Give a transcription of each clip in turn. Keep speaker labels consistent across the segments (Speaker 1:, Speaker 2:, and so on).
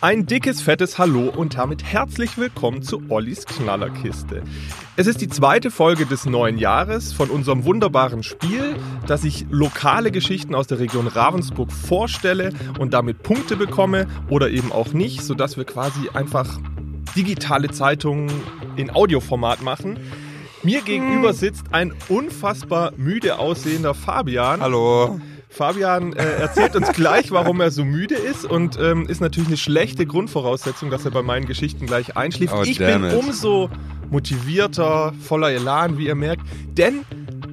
Speaker 1: Ein dickes, fettes Hallo und damit herzlich willkommen zu Ollis Knallerkiste. Es ist die zweite Folge des neuen Jahres von unserem wunderbaren Spiel, dass ich lokale Geschichten aus der Region Ravensburg vorstelle und damit Punkte bekomme oder eben auch nicht, sodass wir quasi einfach digitale Zeitungen in Audioformat machen. Mir gegenüber sitzt ein unfassbar müde aussehender Fabian.
Speaker 2: Hallo.
Speaker 1: Fabian äh, erzählt uns gleich, warum er so müde ist und ähm, ist natürlich eine schlechte Grundvoraussetzung, dass er bei meinen Geschichten gleich einschläft.
Speaker 2: Oh,
Speaker 1: ich bin
Speaker 2: it.
Speaker 1: umso motivierter, voller Elan, wie ihr merkt, denn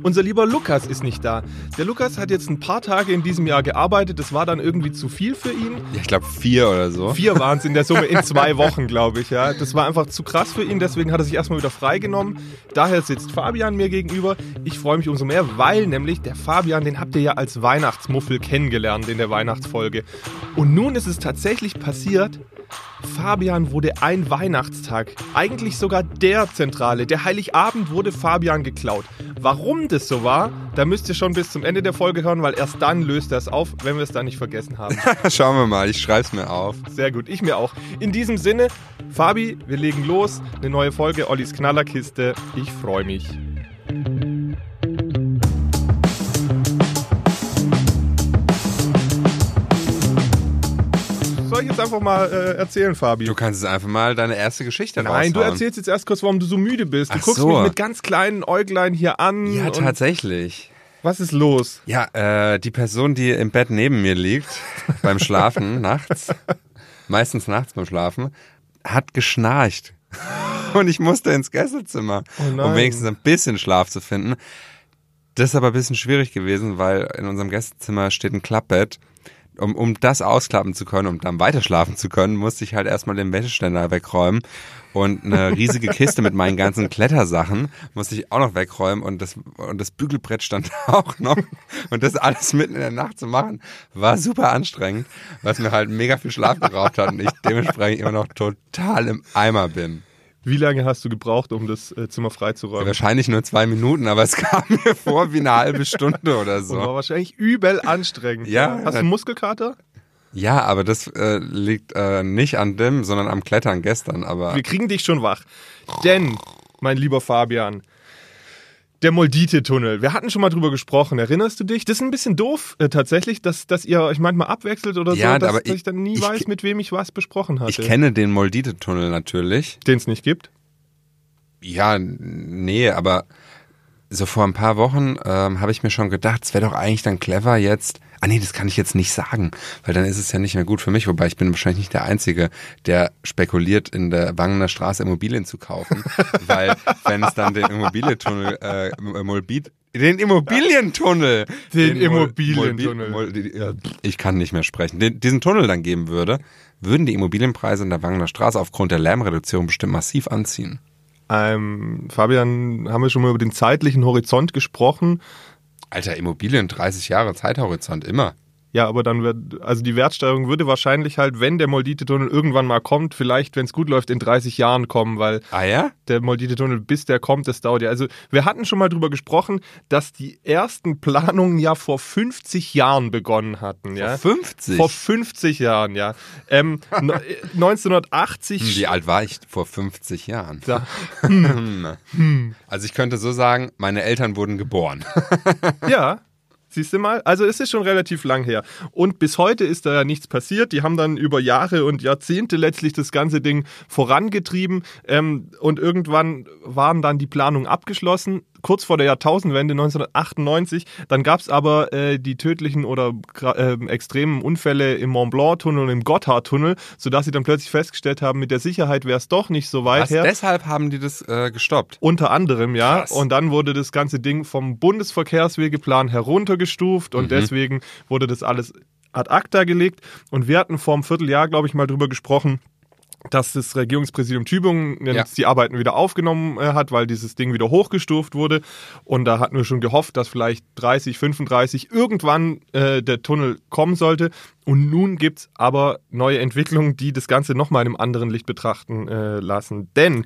Speaker 1: unser lieber Lukas ist nicht da. Der Lukas hat jetzt ein paar Tage in diesem Jahr gearbeitet, das war dann irgendwie zu viel für ihn.
Speaker 2: Ja, ich glaube vier oder so.
Speaker 1: Vier waren es in der Summe in zwei Wochen, glaube ich. Ja, das war einfach zu krass für ihn. Deswegen hat er sich erstmal wieder freigenommen. Daher sitzt Fabian mir gegenüber. Ich freue mich umso mehr, weil nämlich der Fabian, den habt ihr ja als Weihnachtsmuffel kennengelernt in der Weihnachtsfolge. Und nun ist es tatsächlich passiert. Fabian wurde ein Weihnachtstag, eigentlich sogar der Zentrale. Der Heiligabend wurde Fabian geklaut. Warum das so war, da müsst ihr schon bis zum Ende der Folge hören, weil erst dann löst er es auf, wenn wir es dann nicht vergessen haben.
Speaker 2: Schauen wir mal, ich schreib's mir auf.
Speaker 1: Sehr gut, ich mir auch. In diesem Sinne, Fabi, wir legen los. Eine neue Folge Ollis Knallerkiste. Ich freue mich. Soll ich jetzt einfach mal äh, erzählen, Fabi?
Speaker 2: Du kannst jetzt einfach mal deine erste Geschichte
Speaker 1: Nein, du
Speaker 2: raushauen.
Speaker 1: erzählst jetzt erst kurz, warum du so müde bist. Du
Speaker 2: Ach
Speaker 1: guckst
Speaker 2: so.
Speaker 1: mich mit ganz kleinen Äuglein hier an.
Speaker 2: Ja, tatsächlich.
Speaker 1: was ist los?
Speaker 2: Ja, äh, die Person, die im Bett neben mir liegt, beim Schlafen nachts, meistens nachts beim Schlafen, hat geschnarcht. Und ich musste ins Gästezimmer,
Speaker 1: Oh
Speaker 2: um wenigstens ein bisschen Schlaf zu finden. Das ist aber ein bisschen schwierig gewesen, weil in unserem Gästezimmer steht ein Klappbett. Um, um das ausklappen zu können, um dann weiter schlafen zu können, musste ich halt erstmal den Wäscheständer wegräumen und eine riesige Kiste mit meinen ganzen Klettersachen musste ich auch noch wegräumen und das, und das Bügelbrett stand auch noch. Und das alles mitten in der Nacht zu machen, war super anstrengend, was mir halt mega viel Schlaf geraubt hat und ich dementsprechend immer noch total im Eimer bin.
Speaker 1: Wie lange hast du gebraucht, um das äh, Zimmer freizuräumen?
Speaker 2: Wahrscheinlich nur zwei Minuten, aber es kam mir vor wie eine halbe Stunde oder
Speaker 1: Und war
Speaker 2: so.
Speaker 1: wahrscheinlich übel anstrengend.
Speaker 2: Ja,
Speaker 1: Hast du einen Muskelkater?
Speaker 2: Ja, aber das äh, liegt äh, nicht an dem, sondern am Klettern gestern. Aber
Speaker 1: Wir kriegen dich schon wach. Denn, mein lieber Fabian, der Moldite-Tunnel, wir hatten schon mal drüber gesprochen, erinnerst du dich? Das ist ein bisschen doof äh, tatsächlich, dass, dass ihr euch manchmal abwechselt oder
Speaker 2: Ja,
Speaker 1: so, dass,
Speaker 2: aber
Speaker 1: dass ich,
Speaker 2: ich-
Speaker 1: dann nie
Speaker 2: ich-
Speaker 1: weiß, mit wem ich was besprochen hatte.
Speaker 2: ich kenne den Moldite-Tunnel natürlich.
Speaker 1: Den es nicht gibt.
Speaker 2: Ja, nee, aber so vor ein paar Wochen ähm, habe ich mir schon gedacht, es wäre doch eigentlich dann clever jetzt. Ah nee, das kann ich jetzt nicht sagen, weil dann ist es ja nicht mehr gut für mich. Wobei ich bin wahrscheinlich nicht der Einzige, der spekuliert, in der Wangener Straße Immobilien zu kaufen. weil wenn es dann den Immobilientunnel, äh, Molbit, den Immobilientunnel,
Speaker 1: Den
Speaker 2: Mol-
Speaker 1: Immobilientunnel.
Speaker 2: Mol- ja, ich kann nicht mehr sprechen, den, diesen Tunnel dann geben würde, würden die Immobilienpreise in der Wangener Straße aufgrund der Lärmreduzierung bestimmt massiv anziehen.
Speaker 1: Ähm, Fabian, haben wir schon mal über den zeitlichen Horizont gesprochen?
Speaker 2: Alter, Immobilien, 30 Jahre Zeithorizont, immer.
Speaker 1: Ja, aber dann wird, also die Wertsteigerung würde wahrscheinlich halt, wenn der Moldite-Tunnel irgendwann mal kommt, vielleicht, wenn es gut läuft, in 30 Jahren kommen, weil
Speaker 2: Ah ja?
Speaker 1: der Moldite-Tunnel, bis der kommt, das dauert ja. Also wir hatten schon mal drüber gesprochen, dass die ersten Planungen ja vor 50 Jahren begonnen hatten. Ja?
Speaker 2: 50?
Speaker 1: Vor 50 Jahren, ja. Ähm, no- äh, 1980.
Speaker 2: Hm, Wie alt war ich vor 50 Jahren?
Speaker 1: Da,
Speaker 2: Also ich könnte so sagen, meine Eltern wurden geboren.
Speaker 1: ja. Siehst du mal? Also es ist schon relativ lang her. Und bis heute ist da ja nichts passiert. Die haben dann über Jahre und Jahrzehnte letztlich das ganze Ding vorangetrieben. Ähm, und irgendwann waren dann die Planungen abgeschlossen. Kurz vor der Jahrtausendwende 1998. Dann gab es aber äh, die tödlichen oder ähm, extremen Unfälle im Mont Blanc-Tunnel und im Gotthard-Tunnel, sodass sie dann plötzlich festgestellt haben, mit der Sicherheit wäre es doch nicht so weit
Speaker 2: Was,
Speaker 1: her.
Speaker 2: deshalb haben die das äh, gestoppt.
Speaker 1: Unter anderem, ja.
Speaker 2: Krass.
Speaker 1: Und dann wurde das ganze Ding vom Bundesverkehrswegeplan heruntergestuft und deswegen wurde das alles ad acta gelegt. Und wir hatten vor einem Vierteljahr, glaube ich, mal drüber gesprochen, dass das Regierungspräsidium Tübingen jetzt
Speaker 2: Ja.
Speaker 1: die Arbeiten wieder aufgenommen äh, hat, weil dieses Ding wieder hochgestuft wurde. Und da hatten wir schon gehofft, dass vielleicht 30, 35 irgendwann äh, der Tunnel kommen sollte. Und nun gibt's aber neue Entwicklungen, die das Ganze nochmal in einem anderen Licht betrachten äh, lassen. Denn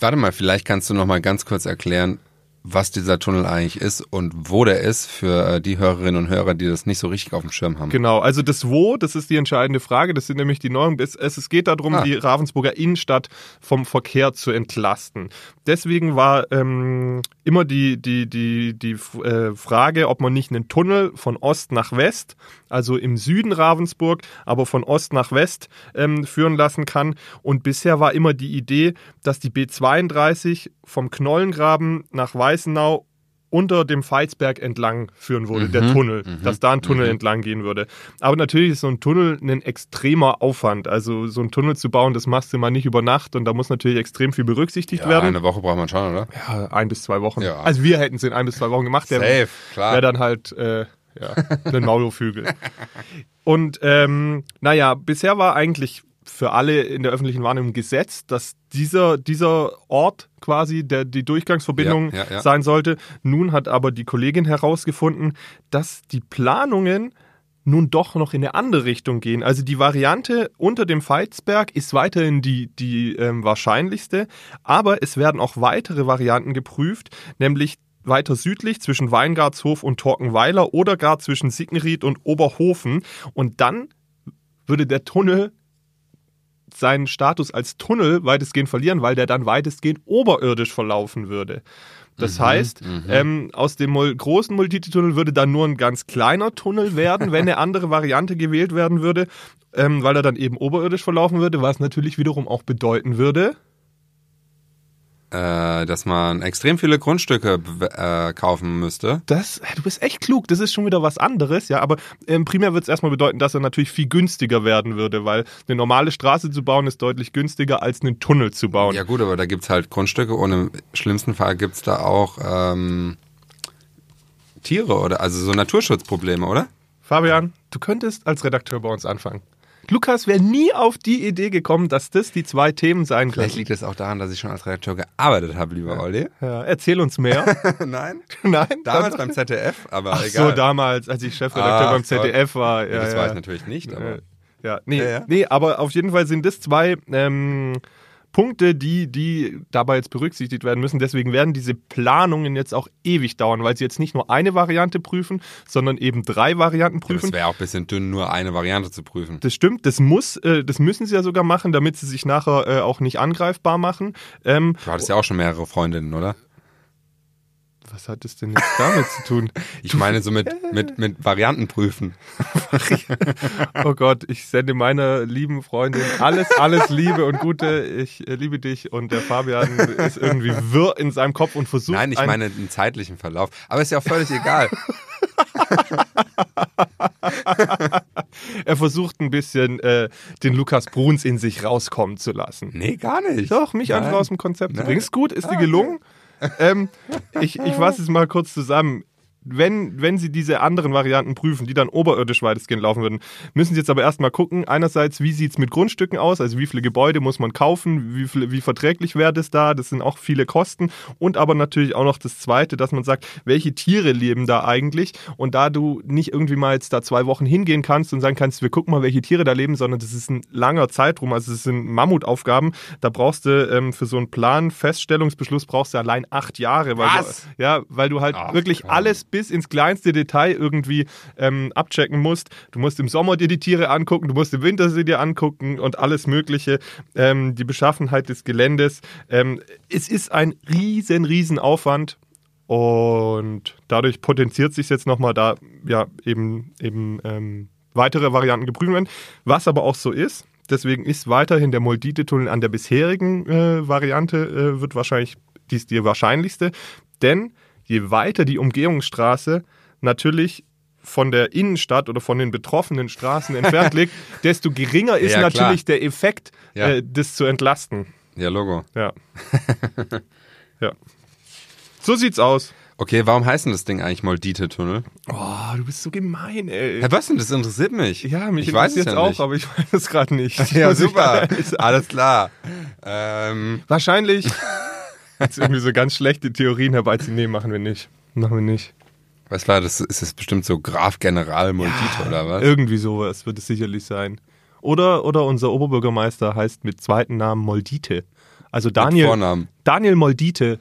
Speaker 2: Warte mal, vielleicht kannst du noch mal ganz kurz erklären, was dieser Tunnel eigentlich ist und wo der ist für äh, die Hörerinnen und Hörer, die das nicht so richtig auf dem Schirm haben.
Speaker 1: Genau, also das Wo, das ist die entscheidende Frage. Das sind nämlich die neuen. Es, es geht darum,
Speaker 2: Ah.
Speaker 1: die Ravensburger Innenstadt vom Verkehr zu entlasten. Deswegen war ähm, immer die, die, die, die äh, Frage, ob man nicht einen Tunnel von Ost nach West, also im Süden Ravensburg, aber von Ost nach West ähm, führen lassen kann. Und bisher war immer die Idee, dass die B32 vom Knollengraben nach Weißenau unter dem Veitsberg entlang führen würde, der Tunnel, dass da ein Tunnel entlang gehen würde. Aber natürlich ist so ein Tunnel ein extremer Aufwand. Also so ein Tunnel zu bauen, das machst du mal nicht über Nacht und da muss natürlich extrem viel berücksichtigt
Speaker 2: Ja,
Speaker 1: werden.
Speaker 2: eine Woche braucht man schon, oder?
Speaker 1: Ja, ein bis zwei Wochen.
Speaker 2: Ja.
Speaker 1: Also wir hätten es in ein bis zwei Wochen gemacht. Der
Speaker 2: Safe, klar.
Speaker 1: wäre dann halt äh, ja, ein Maulwurfhügel. Und ähm, naja, bisher war eigentlich für alle in der öffentlichen Wahrnehmung gesetzt, dass dieser, dieser Ort quasi der, die Durchgangsverbindung
Speaker 2: Ja, ja, ja.
Speaker 1: sein sollte. Nun hat aber die Kollegin herausgefunden, dass die Planungen nun doch noch in eine andere Richtung gehen. Also die Variante unter dem Veitsberg ist weiterhin die, die ähm, wahrscheinlichste, aber es werden auch weitere Varianten geprüft, nämlich weiter südlich zwischen Weingartshof und Torkenweiler oder gar zwischen Signeриed und Oberhofen. Und dann würde der Tunnel seinen Status als Tunnel weitestgehend verlieren, weil der dann weitestgehend oberirdisch verlaufen würde. Das heißt, ähm, aus dem großen Multitunnel würde dann nur ein ganz kleiner Tunnel werden, wenn eine andere Variante gewählt werden würde, ähm, weil er dann eben oberirdisch verlaufen würde, was natürlich wiederum auch bedeuten würde,
Speaker 2: Äh, dass man extrem viele Grundstücke äh, kaufen müsste.
Speaker 1: Das, du bist echt klug, das ist schon wieder was anderes, ja, aber ähm, primär wird es erstmal bedeuten, dass er natürlich viel günstiger werden würde, weil eine normale Straße zu bauen ist deutlich günstiger als einen Tunnel zu bauen.
Speaker 2: Ja gut, aber da gibt's halt Grundstücke und im schlimmsten Fall gibt's da auch ähm, Tiere oder also so Naturschutzprobleme, oder?
Speaker 1: Fabian, du könntest als Redakteur bei uns anfangen. Lukas wäre nie auf die Idee gekommen, dass das die zwei Themen sein
Speaker 2: Vielleicht
Speaker 1: können.
Speaker 2: liegt es auch daran, dass ich schon als Redakteur gearbeitet habe, lieber Olli.
Speaker 1: Ja, erzähl uns mehr.
Speaker 2: Nein?
Speaker 1: Nein,
Speaker 2: Damals beim ZDF, aber
Speaker 1: Ach
Speaker 2: egal.
Speaker 1: so, damals, als ich Chefredakteur
Speaker 2: Ach
Speaker 1: beim ZDF war. Ja,
Speaker 2: das
Speaker 1: ja.
Speaker 2: war ich natürlich nicht, aber
Speaker 1: Ja, nee,
Speaker 2: ja.
Speaker 1: nee, aber auf jeden Fall sind das zwei ähm, Punkte, die, die dabei jetzt berücksichtigt werden müssen. Deswegen werden diese Planungen jetzt auch ewig dauern, weil sie jetzt nicht nur eine Variante prüfen, sondern eben drei Varianten
Speaker 2: das
Speaker 1: prüfen.
Speaker 2: wäre auch ein bisschen dünn, nur eine Variante zu prüfen.
Speaker 1: Das stimmt, das muss, äh, das müssen sie ja sogar machen, damit sie sich nachher äh, auch nicht angreifbar machen. Ähm,
Speaker 2: Du hattest ja auch schon mehrere Freundinnen, oder?
Speaker 1: Was hat das denn jetzt damit zu tun?
Speaker 2: Ich meine so mit, mit, mit Varianten prüfen.
Speaker 1: Oh Gott, ich sende meiner lieben Freundin alles, alles Liebe und Gute. Ich äh, liebe dich und der Fabian ist irgendwie wirr in seinem Kopf und versucht.
Speaker 2: Nein, ich
Speaker 1: ein-
Speaker 2: meine den zeitlichen Verlauf. Aber ist ja auch völlig egal.
Speaker 1: er versucht ein bisschen äh, den Lukas Bruns in sich rauskommen zu lassen.
Speaker 2: Nee, gar nicht.
Speaker 1: Doch, mich
Speaker 2: Nein.
Speaker 1: einfach aus dem Konzept zu
Speaker 2: Nein.
Speaker 1: bringen. Ist gut, ist dir
Speaker 2: Ah,
Speaker 1: gelungen. Ähm, ich ich fasse es mal kurz zusammen. Wenn, wenn Sie diese anderen Varianten prüfen, die dann oberirdisch weitestgehend laufen würden, müssen Sie jetzt aber erstmal gucken, einerseits, wie sieht es mit Grundstücken aus, also wie viele Gebäude muss man kaufen, wie, viel, wie verträglich wäre das da, das sind auch viele Kosten. Und aber natürlich auch noch das Zweite, dass man sagt, welche Tiere leben da eigentlich? Und da du nicht irgendwie mal jetzt da zwei Wochen hingehen kannst und sagen kannst, wir gucken mal, welche Tiere da leben, sondern das ist ein langer Zeitraum, also es sind Mammutaufgaben, da brauchst du ähm, für so einen Plan, Feststellungsbeschluss brauchst du allein acht Jahre, weil
Speaker 2: Was?
Speaker 1: du, ja, weil du halt
Speaker 2: Ach,
Speaker 1: wirklich
Speaker 2: komm.
Speaker 1: alles bis ins kleinste Detail irgendwie ähm, abchecken musst. Du musst im Sommer dir die Tiere angucken, du musst im Winter sie dir angucken und alles Mögliche. Ähm, die Beschaffenheit des Geländes. Ähm, es ist ein riesen, riesen Aufwand. Und dadurch potenziert sich jetzt nochmal da, ja, eben, eben ähm, weitere Varianten geprüft werden. Was aber auch so ist, deswegen ist weiterhin der Moldite-Tunnel an der bisherigen äh, Variante, äh, wird wahrscheinlich, die ist die wahrscheinlichste. Denn je weiter die Umgehungsstraße natürlich von der Innenstadt oder von den betroffenen Straßen entfernt liegt, desto geringer ist
Speaker 2: Ja, klar.
Speaker 1: natürlich der Effekt,
Speaker 2: Ja.
Speaker 1: äh, das zu entlasten.
Speaker 2: Ja, Logo.
Speaker 1: Ja. ja. So sieht's aus.
Speaker 2: Okay, warum heißt denn das Ding eigentlich Moldite-Tunnel?
Speaker 1: Oh, du bist so gemein, ey.
Speaker 2: Hä, was denn? Das interessiert mich.
Speaker 1: Ja, mich
Speaker 2: ich weiß es
Speaker 1: interessiert
Speaker 2: ja
Speaker 1: auch,
Speaker 2: nicht.
Speaker 1: aber ich weiß es gerade nicht.
Speaker 2: Ja, super. Alles klar. Ähm,
Speaker 1: Wahrscheinlich. Jetzt irgendwie so ganz schlechte Theorien herbeiziehen. Nee, machen wir nicht. Machen wir nicht.
Speaker 2: was war das? Ist das bestimmt so Graf General Moldite oder was?
Speaker 1: Irgendwie sowas wird es sicherlich sein. Oder, oder unser Oberbürgermeister heißt mit zweiten Namen Moldite. Also Daniel,
Speaker 2: Vornamen.
Speaker 1: Daniel Moldite.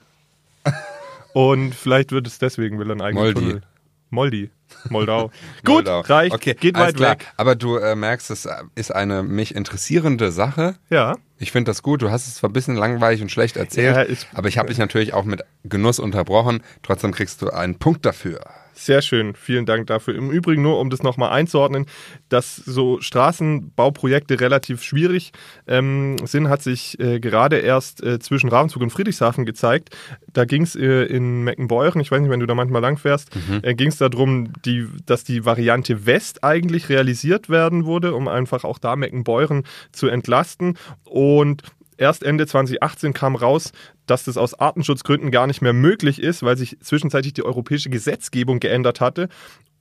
Speaker 1: Und vielleicht wird es deswegen, will er einen eigenen
Speaker 2: Moldi.
Speaker 1: Tunnel. Moldi. Moldau. Gut,
Speaker 2: Moldau.
Speaker 1: reicht.
Speaker 2: Okay,
Speaker 1: Geht weit
Speaker 2: klar.
Speaker 1: weg.
Speaker 2: Aber du äh, merkst, es ist eine mich interessierende Sache.
Speaker 1: Ja.
Speaker 2: Ich finde das gut. Du hast es zwar ein bisschen langweilig und schlecht erzählt,
Speaker 1: Ja, ich-
Speaker 2: aber ich habe dich natürlich auch mit Genuss unterbrochen. Trotzdem kriegst du einen Punkt dafür.
Speaker 1: Sehr schön, vielen Dank dafür. Im Übrigen nur, um das nochmal einzuordnen, dass so Straßenbauprojekte relativ schwierig ähm, sind, hat sich äh, gerade erst äh, zwischen Ravensburg und Friedrichshafen gezeigt. Da ging es äh, in Meckenbeuren, ich weiß nicht, wenn du da manchmal langfährst, äh, ging es darum, die, dass die Variante West eigentlich realisiert werden wurde, um einfach auch da Meckenbeuren zu entlasten. Und Erst Ende 2018 kam raus, dass das aus Artenschutzgründen gar nicht mehr möglich ist, weil sich zwischenzeitlich die europäische Gesetzgebung geändert hatte.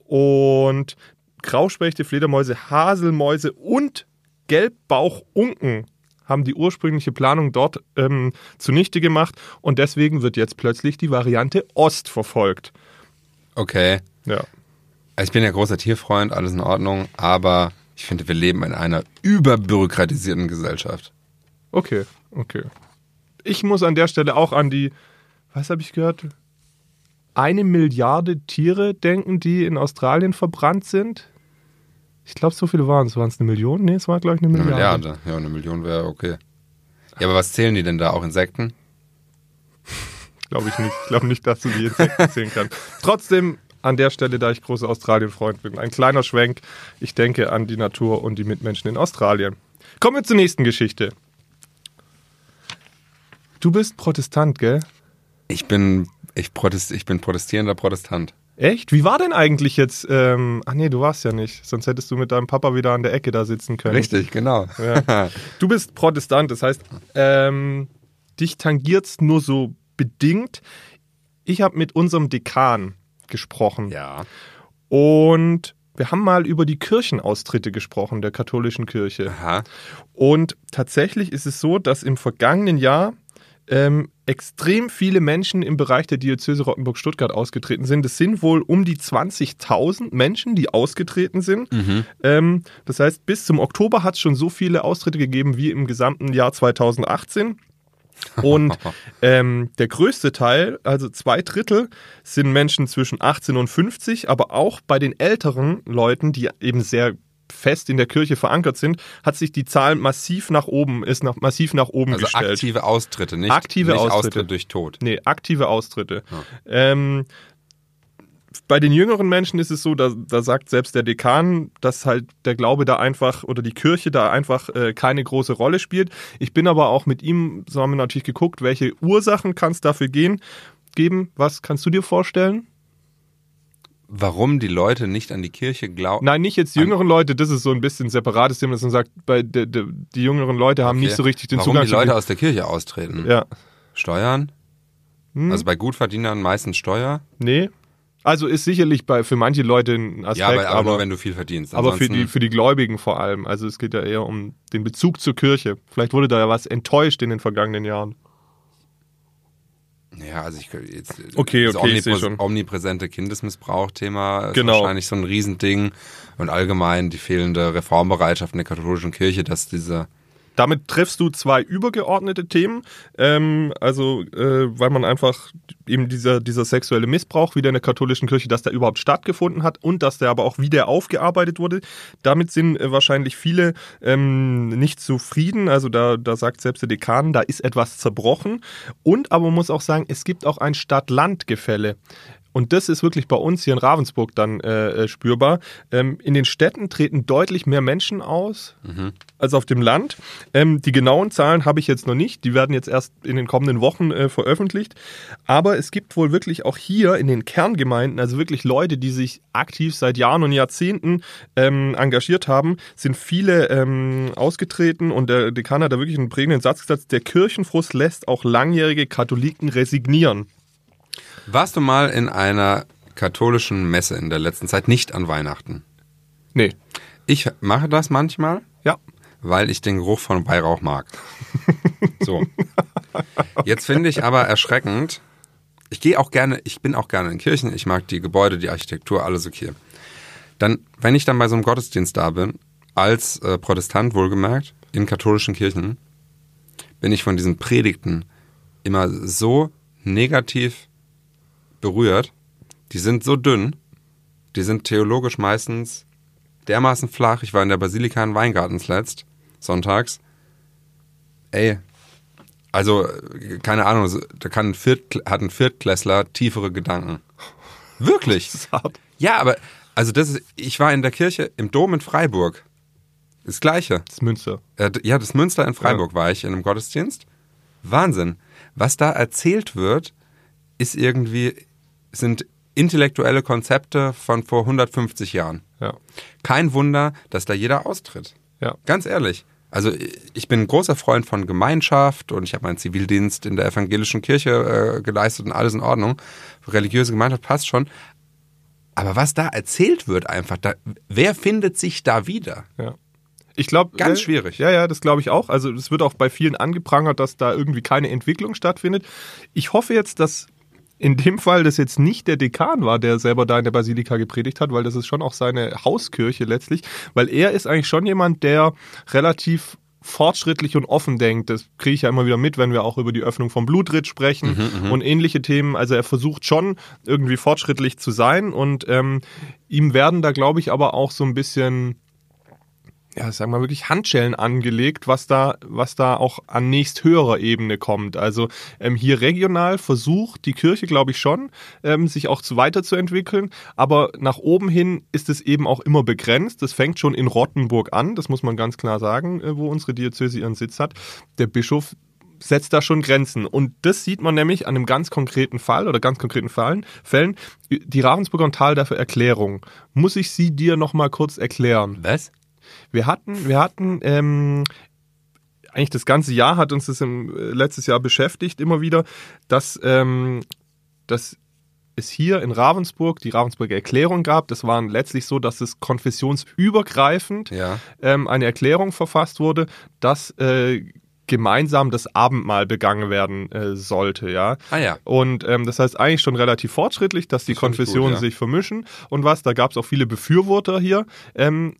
Speaker 1: Und Grauspechte, Fledermäuse, Haselmäuse und Gelbbauchunken haben die ursprüngliche Planung dort ähm, zunichte gemacht. Und deswegen wird jetzt plötzlich die Variante Ost verfolgt.
Speaker 2: Okay.
Speaker 1: Ja.
Speaker 2: Also Ich bin ja großer Tierfreund, alles in Ordnung, aber ich finde, wir leben in einer überbürokratisierten Gesellschaft.
Speaker 1: Okay, okay. Ich muss an der Stelle auch an die, was habe ich gehört? Eine Milliarde Tiere denken, die in Australien verbrannt sind. Ich glaube, so viele waren es. Waren es eine Million? Nee, es war, glaube ich, eine
Speaker 2: Eine
Speaker 1: Milliarde.
Speaker 2: Milliarde. Ja, eine Million wäre okay. Ja, aber was zählen die denn da? Auch Insekten?
Speaker 1: Glaube ich nicht. Ich glaube nicht, dass du die Insekten zählen kannst. Trotzdem, an der Stelle, da ich großer Australien-Freund bin, ein kleiner Schwenk. Ich denke an die Natur und die Mitmenschen in Australien. Kommen wir zur nächsten Geschichte. Du bist Protestant, gell?
Speaker 2: Ich bin, ich, protest, ich bin protestierender Protestant.
Speaker 1: Echt? Wie war denn eigentlich jetzt? Ähm, ach nee, du warst ja nicht. Sonst hättest du mit deinem Papa wieder an der Ecke da sitzen können.
Speaker 2: Richtig, genau.
Speaker 1: Ja. Du bist Protestant, das heißt, ähm, dich tangiert's nur so bedingt. Ich habe mit unserem Dekan gesprochen
Speaker 2: ja.
Speaker 1: und wir haben mal über die Kirchenaustritte gesprochen der katholischen Kirche.
Speaker 2: Aha.
Speaker 1: Und tatsächlich ist es so, dass im vergangenen Jahr ähm, extrem viele Menschen im Bereich der Diözese Rottenburg-Stuttgart ausgetreten sind. Es sind wohl um die 20.000 Menschen, die ausgetreten sind. Ähm, das heißt, bis zum Oktober hat es schon so viele Austritte gegeben wie im gesamten Jahr 2018. Und ähm, der größte Teil, also zwei Drittel, sind Menschen zwischen 18 und 50, aber auch bei den älteren Leuten, die eben sehr fest in der Kirche verankert sind, hat sich die Zahl massiv nach oben, ist nach, massiv nach oben
Speaker 2: Also
Speaker 1: gestellt.
Speaker 2: aktive Austritte, nicht,
Speaker 1: Aktive
Speaker 2: nicht
Speaker 1: Austritte.
Speaker 2: Austritt durch Tod.
Speaker 1: Nee, aktive Austritte. Ähm, bei den jüngeren Menschen ist es so, da, da sagt selbst der Dekan, dass halt der Glaube da einfach oder die Kirche da einfach äh, keine große Rolle spielt. Ich bin aber auch mit ihm, so haben wir natürlich geguckt, welche Ursachen kann es dafür gehen, geben. Was kannst du dir vorstellen?
Speaker 2: Warum die Leute nicht an die Kirche glauben?
Speaker 1: Nein, nicht jetzt die jüngeren Leute, das ist so ein bisschen separates Thema, dass man sagt, bei de, de, die jüngeren Leute haben nicht so richtig den
Speaker 2: Warum
Speaker 1: Zugang
Speaker 2: die Leute aus der Kirche austreten?
Speaker 1: Ja.
Speaker 2: Steuern?
Speaker 1: Hm?
Speaker 2: Also bei Gutverdienern meistens Steuer?
Speaker 1: Nee. Also ist sicherlich bei, für manche Leute ein Aspekt,
Speaker 2: Ja, aber, aber,
Speaker 1: aber,
Speaker 2: nur wenn du viel verdienst.
Speaker 1: aber für,
Speaker 2: Ansonsten-
Speaker 1: die, für die Gläubigen vor allem. Also es geht ja eher um den Bezug zur Kirche. Vielleicht wurde da ja was enttäuscht in den vergangenen Jahren.
Speaker 2: Ja, also ich jetzt
Speaker 1: Okay,
Speaker 2: das
Speaker 1: okay, ich seh
Speaker 2: omnipräs-
Speaker 1: schon.
Speaker 2: omnipräsente Kindesmissbrauch-Thema ist
Speaker 1: Genau.
Speaker 2: wahrscheinlich so ein Riesending und allgemein die fehlende Reformbereitschaft in der katholischen Kirche, dass diese
Speaker 1: Damit triffst du zwei übergeordnete Themen. Ähm, also, äh, weil man einfach eben dieser, dieser sexuelle Missbrauch wieder in der katholischen Kirche, dass der überhaupt stattgefunden hat und dass der aber auch wieder aufgearbeitet wurde. Damit sind äh, wahrscheinlich viele ähm, nicht zufrieden. Also, da, da sagt selbst der Dekan, da ist etwas zerbrochen. Und aber man muss auch sagen, es gibt auch ein Stadt-Land-Gefälle. Und das ist wirklich bei uns hier in Ravensburg dann äh, äh, spürbar. Ähm, in den Städten treten deutlich mehr Menschen aus als auf dem Land. Ähm, die genauen Zahlen habe ich jetzt noch nicht. Die werden jetzt erst in den kommenden Wochen äh, veröffentlicht. Aber es gibt wohl wirklich auch hier in den Kerngemeinden, also wirklich Leute, die sich aktiv seit Jahren und Jahrzehnten ähm, engagiert haben, sind viele ähm, ausgetreten. Und der Dekan hat da wirklich einen prägenden Satz gesagt, der Kirchenfrust lässt auch langjährige Katholiken resignieren.
Speaker 2: Warst du mal in einer katholischen Messe in der letzten Zeit, nicht an Weihnachten?
Speaker 1: Nee.
Speaker 2: Ich mache das manchmal,
Speaker 1: Ja.
Speaker 2: weil ich den Geruch von Weihrauch mag. So. Jetzt finde ich aber erschreckend, ich gehe auch gerne, ich bin auch gerne in Kirchen, ich mag die Gebäude, die Architektur, alles okay. Dann, wenn ich dann bei so einem Gottesdienst da bin, als äh, Protestant wohlgemerkt, in katholischen Kirchen, bin ich von diesen Predigten immer so negativ berührt. Die sind so dünn, die sind theologisch meistens dermaßen flach. Ich war in der Basilika in Weingarten letzt, sonntags. Ey, also, keine Ahnung, da kann ein Viertkl hat ein Viertklässler tiefere Gedanken. Wirklich?
Speaker 1: Das ist hart.
Speaker 2: Ja, aber, also das ist, ich war in der Kirche im Dom in Freiburg. Das Gleiche.
Speaker 1: Das Münster.
Speaker 2: Äh, ja, das Münster in Freiburg war ich in einem Gottesdienst. Wahnsinn. Was da erzählt wird, ist irgendwie, sind intellektuelle Konzepte von vor 150 Jahren.
Speaker 1: Ja.
Speaker 2: Kein Wunder, dass da jeder austritt.
Speaker 1: Ja.
Speaker 2: Ganz ehrlich. Also ich bin ein großer Freund von Gemeinschaft und ich habe meinen Zivildienst in der evangelischen Kirche äh, geleistet und alles in Ordnung. Religiöse Gemeinschaft passt schon. Aber was da erzählt wird einfach, da, wer findet sich da wieder?
Speaker 1: Ja. Ich glaube.
Speaker 2: Ganz schwierig.
Speaker 1: Ja, ja, das glaube ich auch. Also, es wird auch bei vielen angeprangert, dass da irgendwie keine Entwicklung stattfindet. Ich hoffe jetzt, dass in dem Fall das jetzt nicht der Dekan war, der selber da in der Basilika gepredigt hat, weil das ist schon auch seine Hauskirche letztlich, weil er ist eigentlich schon jemand, der relativ fortschrittlich und offen denkt. Das kriege ich ja immer wieder mit, wenn wir auch über die Öffnung vom Blutritt sprechen und ähnliche Themen. Also er versucht schon irgendwie fortschrittlich zu sein und ähm, ihm werden da, glaube ich, aber auch so ein bisschen ja, sagen wir mal wirklich Handschellen angelegt, was da, was da auch an nächst höherer Ebene kommt. Also ähm, hier regional versucht die Kirche, glaube ich, schon, ähm, sich auch zu weiterzuentwickeln, aber nach oben hin ist es eben auch immer begrenzt. Das fängt schon in Rottenburg an, das muss man ganz klar sagen, äh, wo unsere Diözese ihren Sitz hat. Der Bischof setzt da schon Grenzen. Und das sieht man nämlich an einem ganz konkreten Fall oder ganz konkreten Fallen, Fällen. Die Ravensburger und Tal dafür Erklärung. Muss ich sie dir noch mal kurz erklären?
Speaker 2: Was?
Speaker 1: Wir hatten, wir hatten ähm, eigentlich das ganze Jahr hat uns das im, äh, letztes Jahr beschäftigt immer wieder, dass, ähm, dass es hier in Ravensburg die Ravensburger Erklärung gab. Das war letztlich so, dass es konfessionsübergreifend
Speaker 2: Ja.
Speaker 1: ähm, eine Erklärung verfasst wurde, dass äh, gemeinsam das Abendmahl begangen werden äh, sollte, ja.
Speaker 2: Ah ja.
Speaker 1: Und ähm, das heißt eigentlich schon relativ fortschrittlich, dass die
Speaker 2: Das ich gut,
Speaker 1: Konfessionen
Speaker 2: ja.
Speaker 1: sich vermischen und was. Da gab es auch viele Befürworter hier. Ähm,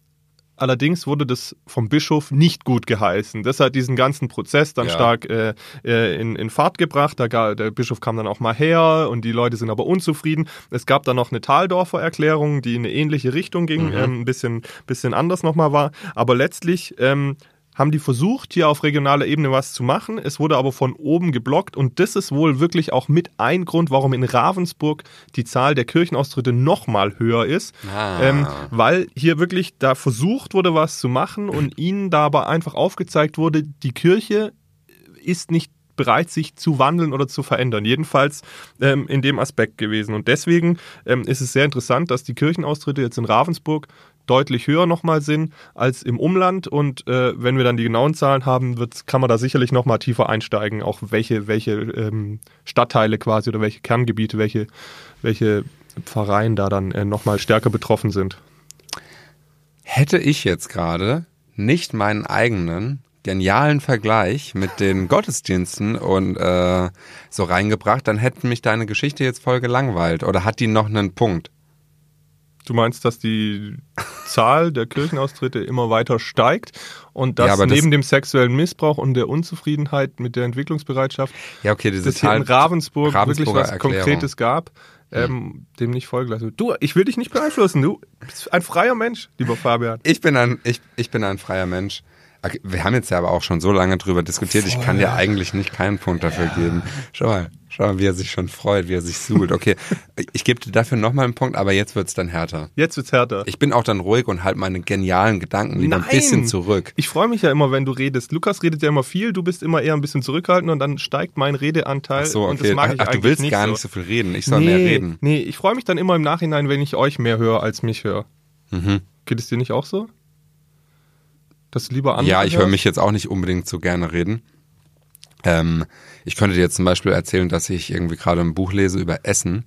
Speaker 1: allerdings wurde das vom Bischof nicht gut geheißen. Das hat diesen ganzen Prozess dann
Speaker 2: Ja.
Speaker 1: stark äh, äh, in, in Fahrt gebracht. Da ga, der Bischof kam dann auch mal her und die Leute sind aber unzufrieden. Es gab dann noch eine Taldorfer Erklärung, die in eine ähnliche Richtung ging,
Speaker 2: Mhm.
Speaker 1: ähm, ein bisschen, bisschen anders nochmal war. Aber letztlich ähm, haben die versucht, hier auf regionaler Ebene was zu machen. Es wurde aber von oben geblockt und das ist wohl wirklich auch mit ein Grund, warum in Ravensburg die Zahl der Kirchenaustritte nochmal höher ist.
Speaker 2: Ah.
Speaker 1: Ähm, weil hier wirklich da versucht wurde, was zu machen und ihnen da aber einfach aufgezeigt wurde, die Kirche ist nicht bereit, sich zu wandeln oder zu verändern. Jedenfalls ähm, in dem Aspekt gewesen. Und deswegen ähm, ist es sehr interessant, dass die Kirchenaustritte jetzt in Ravensburg deutlich höher nochmal sind als im Umland. Und äh, wenn wir dann die genauen Zahlen haben, wird, kann man da sicherlich nochmal tiefer einsteigen, auch welche, welche ähm, Stadtteile quasi oder welche Kerngebiete, welche, welche Pfarreien da dann äh, nochmal stärker betroffen sind.
Speaker 2: Hätte ich jetzt gerade nicht meinen eigenen genialen Vergleich mit den Gottesdiensten und äh, so reingebracht, dann hätte mich deine Geschichte jetzt voll gelangweilt. Oder hat die noch einen Punkt?
Speaker 1: Du meinst, dass die Zahl der Kirchenaustritte immer weiter steigt und dass
Speaker 2: Ja, aber das-
Speaker 1: neben dem sexuellen Missbrauch und der Unzufriedenheit mit der Entwicklungsbereitschaft
Speaker 2: Ja, okay, diese
Speaker 1: das hier in
Speaker 2: Zahl-
Speaker 1: Ravensburg wirklich was
Speaker 2: Erklärung.
Speaker 1: Konkretes gab, ähm, dem nicht folgelassen wird. Du, ich will dich nicht beeinflussen. Du bist ein freier Mensch, lieber Fabian.
Speaker 2: Ich bin ein, ich, ich bin ein freier Mensch. Wir haben jetzt ja aber auch schon so lange drüber diskutiert. Ich kann dir eigentlich nicht keinen Punkt dafür geben. Schau mal, schau mal, wie er sich schon freut, wie er sich suhlt. Okay, ich gebe dir dafür nochmal einen Punkt, aber jetzt wird's dann härter.
Speaker 1: Jetzt wird's härter.
Speaker 2: Ich bin auch dann ruhig und halte meine genialen Gedanken lieber ein
Speaker 1: Nein.
Speaker 2: bisschen zurück.
Speaker 1: Ich freue mich ja immer, wenn du redest. Lukas redet ja immer viel, du bist immer eher ein bisschen zurückhaltend und dann steigt mein Redeanteil.
Speaker 2: Ach so,
Speaker 1: Und das
Speaker 2: okay.
Speaker 1: mag ich
Speaker 2: ach, du
Speaker 1: eigentlich
Speaker 2: willst
Speaker 1: nicht
Speaker 2: gar
Speaker 1: so.
Speaker 2: nicht so viel reden. Ich soll
Speaker 1: nee,
Speaker 2: mehr reden.
Speaker 1: Nee, ich freue mich dann immer im Nachhinein, wenn ich euch mehr höre als mich höre.
Speaker 2: Mhm.
Speaker 1: Geht es dir nicht auch so? Dass du lieber andere
Speaker 2: Ja, ich höre mich jetzt auch nicht unbedingt so gerne reden. Ähm, ich könnte dir jetzt zum Beispiel erzählen, dass ich irgendwie gerade ein Buch lese über Essen.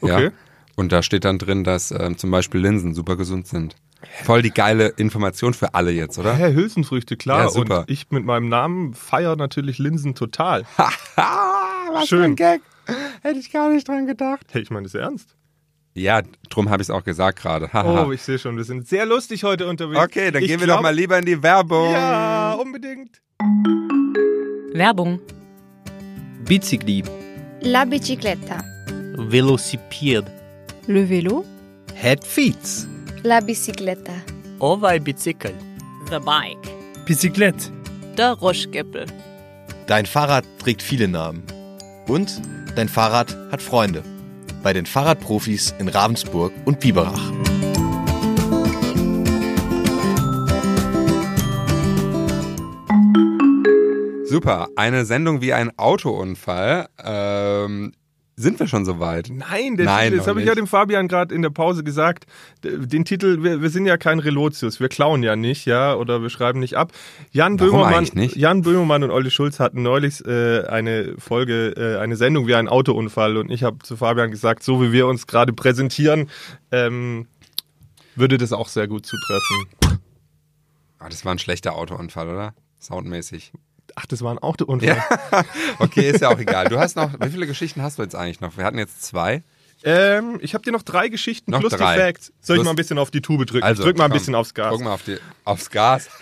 Speaker 1: Okay.
Speaker 2: Ja. Und da steht dann drin, dass ähm, zum Beispiel Linsen super gesund sind. Voll die geile Information für alle jetzt, oder?
Speaker 1: Hä, Hülsenfrüchte, klar.
Speaker 2: Ja, super.
Speaker 1: Und ich mit meinem Namen feiere natürlich Linsen total.
Speaker 2: was
Speaker 1: Schön.
Speaker 2: Gag. Hätte ich gar nicht dran gedacht.
Speaker 1: Hey, ich meine das ernst.
Speaker 2: Ja, drum habe ich es auch gesagt gerade.
Speaker 1: Oh, ich sehe schon, wir sind sehr lustig heute unterwegs.
Speaker 2: okay, dann
Speaker 1: Ich
Speaker 2: gehen wir
Speaker 1: glaub-
Speaker 2: doch mal lieber in die Werbung.
Speaker 1: Ja, unbedingt.
Speaker 3: Werbung.
Speaker 4: Bicicli,
Speaker 5: La bicicletta.
Speaker 3: velocipede.
Speaker 4: Le vélo,
Speaker 5: Het fiets.
Speaker 6: La bicicleta.
Speaker 3: Ovaj bicicl.
Speaker 7: The bike.
Speaker 5: Bicyclette.
Speaker 7: Der Roschgeppel.
Speaker 5: Dein Fahrrad trägt viele Namen. Und dein Fahrrad hat Freunde. Bei den Fahrradprofis in Ravensburg und Biberach.
Speaker 2: Super, eine Sendung wie ein Autounfall. Ähm, sind wir schon soweit?
Speaker 1: Nein, der
Speaker 2: Nein,
Speaker 1: Titel, das habe ich ja dem Fabian gerade in der Pause gesagt. Den Titel, wir, wir sind ja kein Relotius, wir klauen ja nicht, ja, oder wir schreiben nicht ab. Jan
Speaker 2: Warum
Speaker 1: Böhmermann,
Speaker 2: nicht?
Speaker 1: Jan Böhmermann und Olli Schulz hatten neulich äh, eine Folge, äh, eine Sendung wie ein Autounfall und ich habe zu Fabian gesagt, so wie wir uns gerade präsentieren, ähm, würde das auch sehr gut zutreffen.
Speaker 2: Ah, das war ein schlechter Autounfall, oder? Soundmäßig.
Speaker 1: Ach, das war ein Autounfall.
Speaker 2: Ja. Okay, ist ja auch egal. Du hast noch, wie viele Geschichten hast du jetzt eigentlich noch? Wir hatten jetzt zwei.
Speaker 1: Ähm, ich habe dir noch drei Geschichten
Speaker 2: Noch
Speaker 1: plus
Speaker 2: drei.
Speaker 1: die Facts. Soll ich
Speaker 2: Plus-
Speaker 1: mal ein bisschen auf die Tube drücken?
Speaker 2: Also,
Speaker 1: Drück mal ein
Speaker 2: komm,
Speaker 1: bisschen aufs Gas.
Speaker 2: Guck mal auf die, aufs Gas.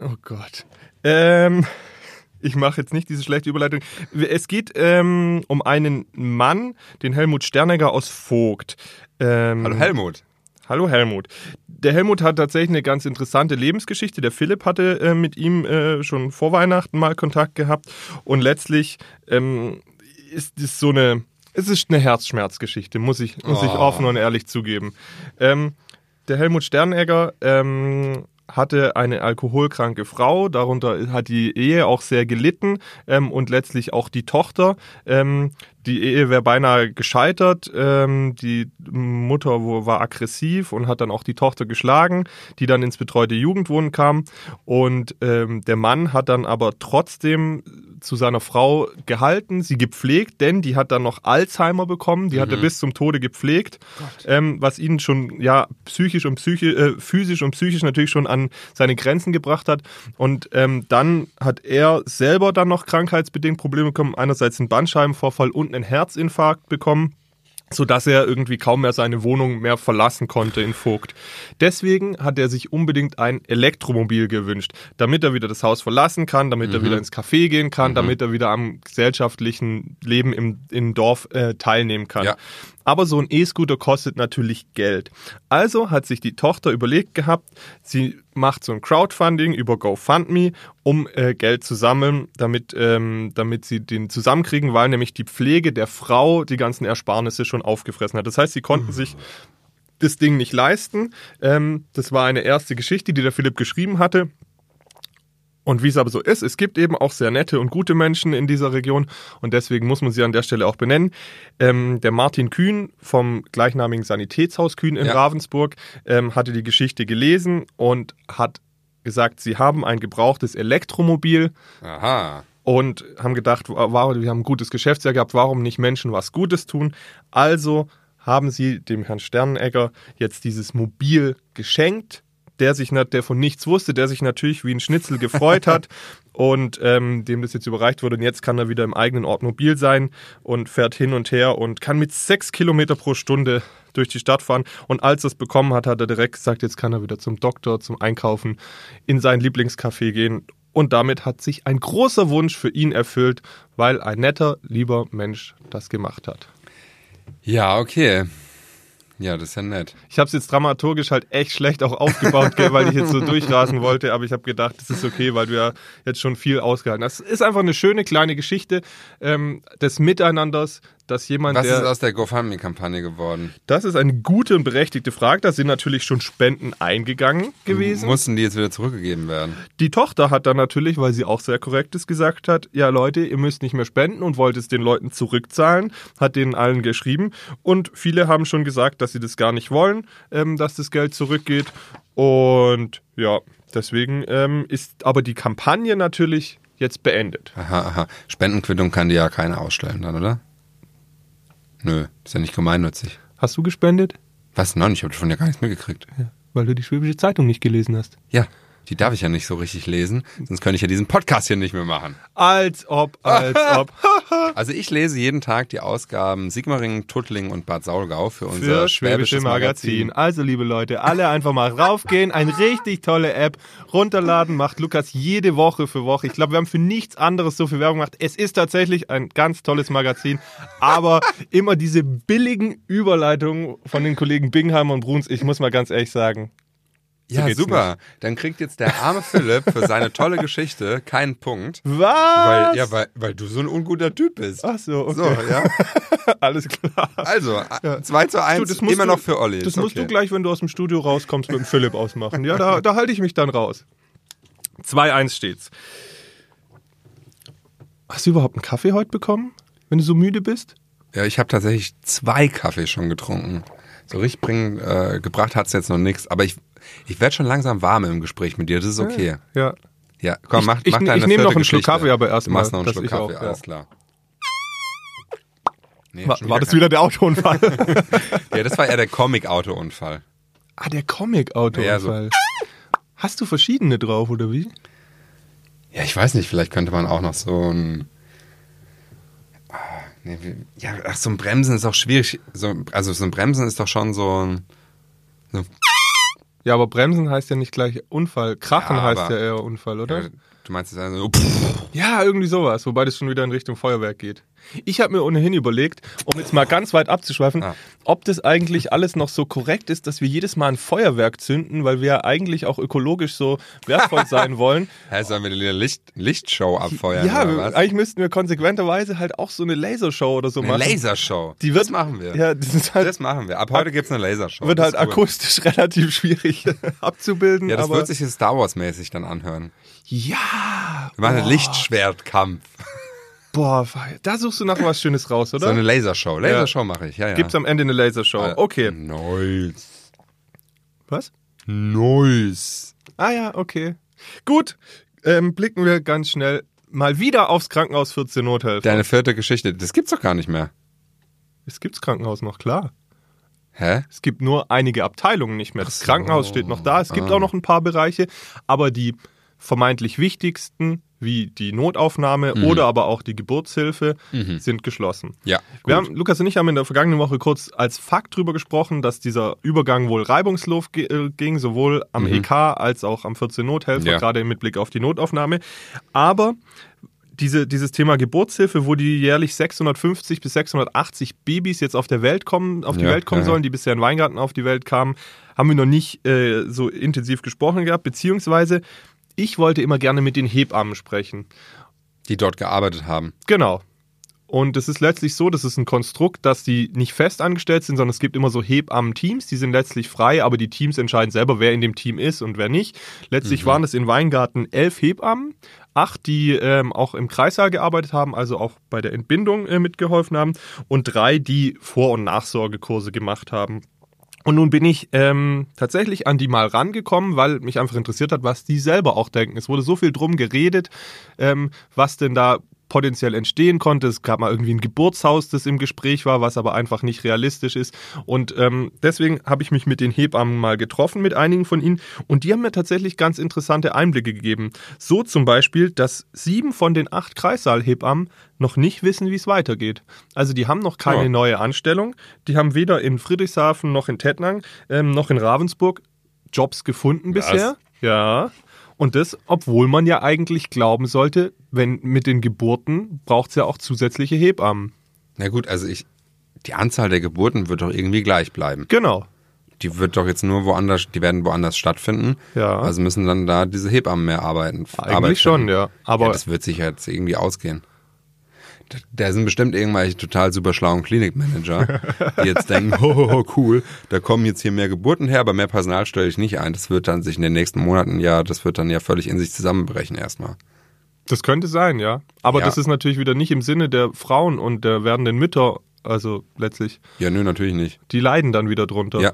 Speaker 1: Oh Gott. Ähm, ich mache jetzt nicht diese schlechte Überleitung. Es geht ähm, um einen Mann, den Helmut Sternegger aus Vogt. Ähm,
Speaker 2: Hallo Helmut.
Speaker 1: Hallo Helmut. Der Helmut hat tatsächlich eine ganz interessante Lebensgeschichte. Der Philipp hatte äh, mit ihm äh, schon vor Weihnachten mal Kontakt gehabt und letztlich ähm, ist es so eine, es ist eine Herzschmerzgeschichte, muss ich, muss ich
Speaker 2: Oh.
Speaker 1: offen und ehrlich zugeben. Ähm, der Helmut Sternegger ähm, hatte eine alkoholkranke Frau, darunter hat die Ehe auch sehr gelitten ähm, und letztlich auch die Tochter. Ähm, die Ehe wäre beinahe gescheitert. Ähm, die Mutter war aggressiv und hat dann auch die Tochter geschlagen, die dann ins betreute Jugendwohnen kam. Und ähm, der Mann hat dann aber trotzdem zu seiner Frau gehalten, sie gepflegt, denn die hat dann noch Alzheimer bekommen, die hat er bis zum Tode gepflegt, ähm, was ihn schon ja psychisch und psychi äh, physisch und psychisch natürlich schon an seine Grenzen gebracht hat. Und ähm, dann hat er selber dann noch krankheitsbedingt Probleme bekommen, einerseits einen Bandscheibenvorfall und einen Herzinfarkt bekommen so dass er irgendwie kaum mehr seine Wohnung mehr verlassen konnte in Vogt. Deswegen hat er sich unbedingt ein Elektromobil gewünscht, damit er wieder das Haus verlassen kann, damit er wieder ins Café gehen kann, damit er wieder am gesellschaftlichen Leben im, im Dorf äh, teilnehmen kann.
Speaker 2: Ja.
Speaker 1: Aber so ein E-Scooter kostet natürlich Geld. Also hat sich die Tochter überlegt gehabt, sie macht so ein Crowdfunding über GoFundMe, um äh, Geld zu sammeln, damit, ähm, damit sie den zusammenkriegen, weil nämlich die Pflege der Frau die ganzen Ersparnisse schon aufgefressen hat. Das heißt, sie konnten sich das Ding nicht leisten. Ähm, das war eine erste Geschichte, die der Philipp geschrieben hatte. Und wie es aber so ist, es gibt eben auch sehr nette und gute Menschen in dieser Region und deswegen muss man sie an der Stelle auch benennen. Ähm, der Martin Kühn vom gleichnamigen Sanitätshaus Kühn in
Speaker 2: Ja.
Speaker 1: Ravensburg ähm, hatte die Geschichte gelesen und hat gesagt, sie haben ein gebrauchtes Elektromobil
Speaker 2: Aha.
Speaker 1: und haben gedacht, wa- wir haben ein gutes Geschäftsjahr gehabt, warum nicht Menschen was Gutes tun? Also haben sie dem Herrn Sternenegger jetzt dieses Mobil geschenkt, der sich der von nichts wusste, der sich natürlich wie ein Schnitzel gefreut hat und ähm, dem das jetzt überreicht wurde. Und jetzt kann er wieder im eigenen Ort mobil sein und fährt hin und her und kann mit sechs Kilometer pro Stunde durch die Stadt fahren. Und als er es bekommen hat, hat er direkt gesagt, jetzt kann er wieder zum Doktor, zum Einkaufen, in sein Lieblingscafé gehen. Und damit hat sich ein großer Wunsch für ihn erfüllt, weil ein netter, lieber Mensch das gemacht hat.
Speaker 2: Ja, okay. Ja, das ist ja nett.
Speaker 1: Ich habe es jetzt dramaturgisch halt echt schlecht auch aufgebaut, gell, weil ich jetzt so durchrasen wollte, aber ich habe gedacht, das ist okay, weil du ja jetzt schon viel ausgehalten hast. Es ist einfach eine schöne kleine Geschichte ähm, des Miteinanders, dass jemand,
Speaker 2: Was
Speaker 1: der...
Speaker 2: ist aus der GoFundMe-Kampagne geworden?
Speaker 1: das ist eine gute und berechtigte Frage. Da sind natürlich schon Spenden eingegangen gewesen.
Speaker 2: Mussten die jetzt wieder zurückgegeben werden?
Speaker 1: Die Tochter hat dann natürlich, weil sie auch sehr korrektes gesagt hat, ja Leute, ihr müsst nicht mehr spenden und wollt es den Leuten zurückzahlen, hat denen allen geschrieben. Und viele haben schon gesagt, dass sie das gar nicht wollen, ähm, dass das Geld zurückgeht. Und ja, deswegen ähm, ist aber die Kampagne natürlich jetzt beendet.
Speaker 2: Aha, aha. Spendenquittung kann die ja keiner ausstellen dann, oder? Nö, ist ja nicht gemeinnützig.
Speaker 1: Hast du gespendet?
Speaker 2: Was? Nein, ich habe davon ja gar nichts mitgekriegt.
Speaker 1: Weil du die Schwäbische Zeitung nicht gelesen hast.
Speaker 2: Ja. Die darf ich ja nicht so richtig lesen, sonst könnte ich ja diesen Podcast hier nicht mehr machen.
Speaker 1: Als ob, als ob.
Speaker 2: Also ich lese jeden Tag die Ausgaben Sigmaringen, Tuttlingen und Bad Saulgau für unser
Speaker 1: Für Schwäbische Magazin. Also, liebe Leute, alle einfach mal raufgehen. Eine richtig tolle App runterladen. Macht Lukas jede Woche für Woche. Ich glaube, wir haben für nichts anderes so viel Werbung gemacht. Es ist tatsächlich ein ganz tolles Magazin. Aber immer diese billigen Überleitungen von den Kollegen Bingham und Bruns. Ich muss mal ganz ehrlich sagen.
Speaker 2: Ja,
Speaker 1: geht's
Speaker 2: super. Dann kriegt jetzt der arme Philipp für seine tolle Geschichte keinen Punkt.
Speaker 1: Was?
Speaker 2: Weil, ja, weil, weil du so ein unguter Typ bist.
Speaker 1: Ach so, okay.
Speaker 2: So, ja.
Speaker 1: Alles klar.
Speaker 2: Also, 2 zu 1,
Speaker 1: Du, das musst
Speaker 2: immer
Speaker 1: du-
Speaker 2: noch für Olli.
Speaker 1: Das
Speaker 2: Ist
Speaker 1: musst
Speaker 2: okay.
Speaker 1: du gleich, wenn du aus dem Studio rauskommst, mit dem Philipp ausmachen. Ja, da, da halte ich mich dann raus. 2-1 steht's. Hast du überhaupt einen Kaffee heute bekommen, wenn du so müde bist?
Speaker 2: Ja, ich habe tatsächlich zwei Kaffee schon getrunken. So richtig bringen, äh, gebracht hat's jetzt noch nichts. Aber ich, ich werde schon langsam warm im Gespräch mit dir. Das ist okay.
Speaker 1: Ja.
Speaker 2: Ja, komm,
Speaker 1: Ich-
Speaker 2: mach,
Speaker 1: ich-
Speaker 2: mach
Speaker 1: ich
Speaker 2: deine
Speaker 1: nehm noch
Speaker 2: vierte
Speaker 1: einen Schluck. Kaffee, aber erst
Speaker 2: Du machst noch einen Schluck
Speaker 1: ich
Speaker 2: Kaffee,
Speaker 1: auch,
Speaker 2: alles
Speaker 1: ja.
Speaker 2: klar. Nee,
Speaker 1: War, war das
Speaker 2: kein-
Speaker 1: wieder der Autounfall?
Speaker 2: Ja, das war eher der Comic-Auto-Unfall.
Speaker 1: ah, der Comic-Autounfall.
Speaker 2: Ja, so.
Speaker 1: Hast du verschiedene drauf, oder wie?
Speaker 2: Ja, ich weiß nicht, vielleicht könnte man auch noch so ein. Ah, Nee, ja, ach, so ein Bremsen ist auch schwierig. So, also so ein Bremsen ist doch schon so ein. So,
Speaker 1: Ja, aber Bremsen heißt ja nicht gleich Unfall. Krachen
Speaker 2: Ja,
Speaker 1: heißt ja eher Unfall, oder?
Speaker 2: ja, du meinst jetzt also so. Pff,
Speaker 1: Ja, irgendwie sowas, wobei das schon wieder in Richtung Feuerwerk geht. Ich habe mir ohnehin überlegt, um jetzt mal ganz weit abzuschweifen,
Speaker 2: Ah.
Speaker 1: ob das eigentlich alles noch so korrekt ist, dass wir jedes Mal ein Feuerwerk zünden, weil wir ja eigentlich auch ökologisch so wertvoll sein wollen.
Speaker 2: Hä, sollen wir eine Licht, Lichtshow abfeuern?
Speaker 1: ja, eigentlich müssten wir konsequenterweise halt auch so eine Lasershow oder so
Speaker 2: Eine
Speaker 1: machen.
Speaker 2: Lasershow.
Speaker 1: Die wird,
Speaker 2: das machen wir.
Speaker 1: Ja, das ist halt,
Speaker 2: Das machen wir. Ab heute gibt's eine Lasershow.
Speaker 1: wird halt
Speaker 2: cool.
Speaker 1: akustisch relativ schwierig abzubilden.
Speaker 2: Ja, das wird sich Star Wars-mäßig dann anhören.
Speaker 1: Ja,
Speaker 2: Wir machen einen Lichtschwertkampf.
Speaker 1: boah, da suchst du nach was Schönes raus, oder?
Speaker 2: So eine Lasershow. Lasershow mache ich, ja, ja.
Speaker 1: Gibt's am Ende eine Lasershow.
Speaker 2: Äh,
Speaker 1: Okay.
Speaker 2: Nice.
Speaker 1: Was?
Speaker 2: Nice.
Speaker 1: Ah ja, okay. Gut, ähm, blicken wir ganz schnell mal wieder aufs Krankenhaus 14 Nothelfer.
Speaker 2: Deine vierte Geschichte, das gibt's doch gar nicht mehr.
Speaker 1: es gibt's Krankenhaus noch, klar.
Speaker 2: Hä?
Speaker 1: Es gibt nur einige Abteilungen nicht mehr. Das
Speaker 2: so.
Speaker 1: Krankenhaus steht noch da. Es gibt
Speaker 2: Ah.
Speaker 1: auch noch ein paar Bereiche, aber die vermeintlich wichtigsten, wie die Notaufnahme
Speaker 2: Mhm.
Speaker 1: oder aber auch die Geburtshilfe, sind geschlossen.
Speaker 2: Ja.
Speaker 1: Wir
Speaker 2: gut.
Speaker 1: haben, Lukas und ich haben in der vergangenen Woche kurz als Fakt drüber gesprochen, dass dieser Übergang wohl reibungslos äh, ging, sowohl am EK als auch am 14 Nothelfer,
Speaker 2: Mhm. Ja.
Speaker 1: gerade mit Blick auf die Notaufnahme. Aber diese, dieses Thema Geburtshilfe, wo die jährlich 650 bis 680 Babys jetzt auf der Welt kommen, auf die
Speaker 2: Ja,
Speaker 1: Welt kommen
Speaker 2: ja.
Speaker 1: sollen, die bisher in Weingarten auf die Welt kamen, haben wir noch nicht äh, so intensiv gesprochen gehabt, beziehungsweise ich wollte immer gerne mit den Hebammen sprechen.
Speaker 2: die dort gearbeitet haben.
Speaker 1: Genau. Und es ist letztlich so, das ist ein Konstrukt, dass die nicht fest angestellt sind, sondern es gibt immer so Hebammen-Teams, die sind letztlich frei, aber die Teams entscheiden selber, wer in dem Team ist und wer nicht. Letztlich waren es in Weingarten elf Hebammen, acht, die ähm, auch im Kreissaal gearbeitet haben, also auch bei der Entbindung äh, mitgeholfen haben und drei, die Vor- und Nachsorgekurse gemacht haben. Und nun bin ich ähm, tatsächlich an die mal rangekommen, weil mich einfach interessiert hat, was die selber auch denken. Es wurde so viel drum geredet, ähm, was denn da potenziell entstehen konnte. Es gab mal irgendwie ein Geburtshaus, das im Gespräch war, was aber einfach nicht realistisch ist. Und ähm, deswegen habe ich mich mit den Hebammen mal getroffen, mit einigen von ihnen. Und die haben mir tatsächlich ganz interessante Einblicke gegeben. So zum Beispiel, dass sieben von den acht Kreissaalhebammen noch nicht wissen, wie es weitergeht. Also die haben noch keine
Speaker 2: Ja.
Speaker 1: neue Anstellung. Die haben weder in Friedrichshafen noch in Tettnang ähm, noch in Ravensburg Jobs gefunden bisher. Ja. Und das, obwohl man ja eigentlich glauben sollte, wenn mit den Geburten braucht es ja auch zusätzliche Hebammen.
Speaker 2: Na gut, also ich, die Anzahl der Geburten wird doch irgendwie gleich bleiben.
Speaker 1: Genau.
Speaker 2: Die wird doch jetzt nur woanders, die werden woanders stattfinden.
Speaker 1: Ja.
Speaker 2: Also müssen dann da diese Hebammen mehr arbeiten.
Speaker 1: Eigentlich
Speaker 2: Arbeit
Speaker 1: schon, ja. Aber
Speaker 2: ja, das wird sich jetzt irgendwie ausgehen. Da- Da sind bestimmt irgendwelche total super schlauen Klinikmanager, die jetzt denken, oh, cool, da kommen jetzt hier mehr Geburten her, aber mehr Personal stelle ich nicht ein. Das wird dann sich in den nächsten Monaten ja, das wird dann ja völlig in sich zusammenbrechen erstmal.
Speaker 1: das könnte sein, ja. Aber
Speaker 2: Ja.
Speaker 1: das ist natürlich wieder nicht im Sinne der Frauen und der werdenden Mütter, also letztlich.
Speaker 2: Ja, nö, natürlich nicht.
Speaker 1: Die leiden dann wieder drunter.
Speaker 2: Ja.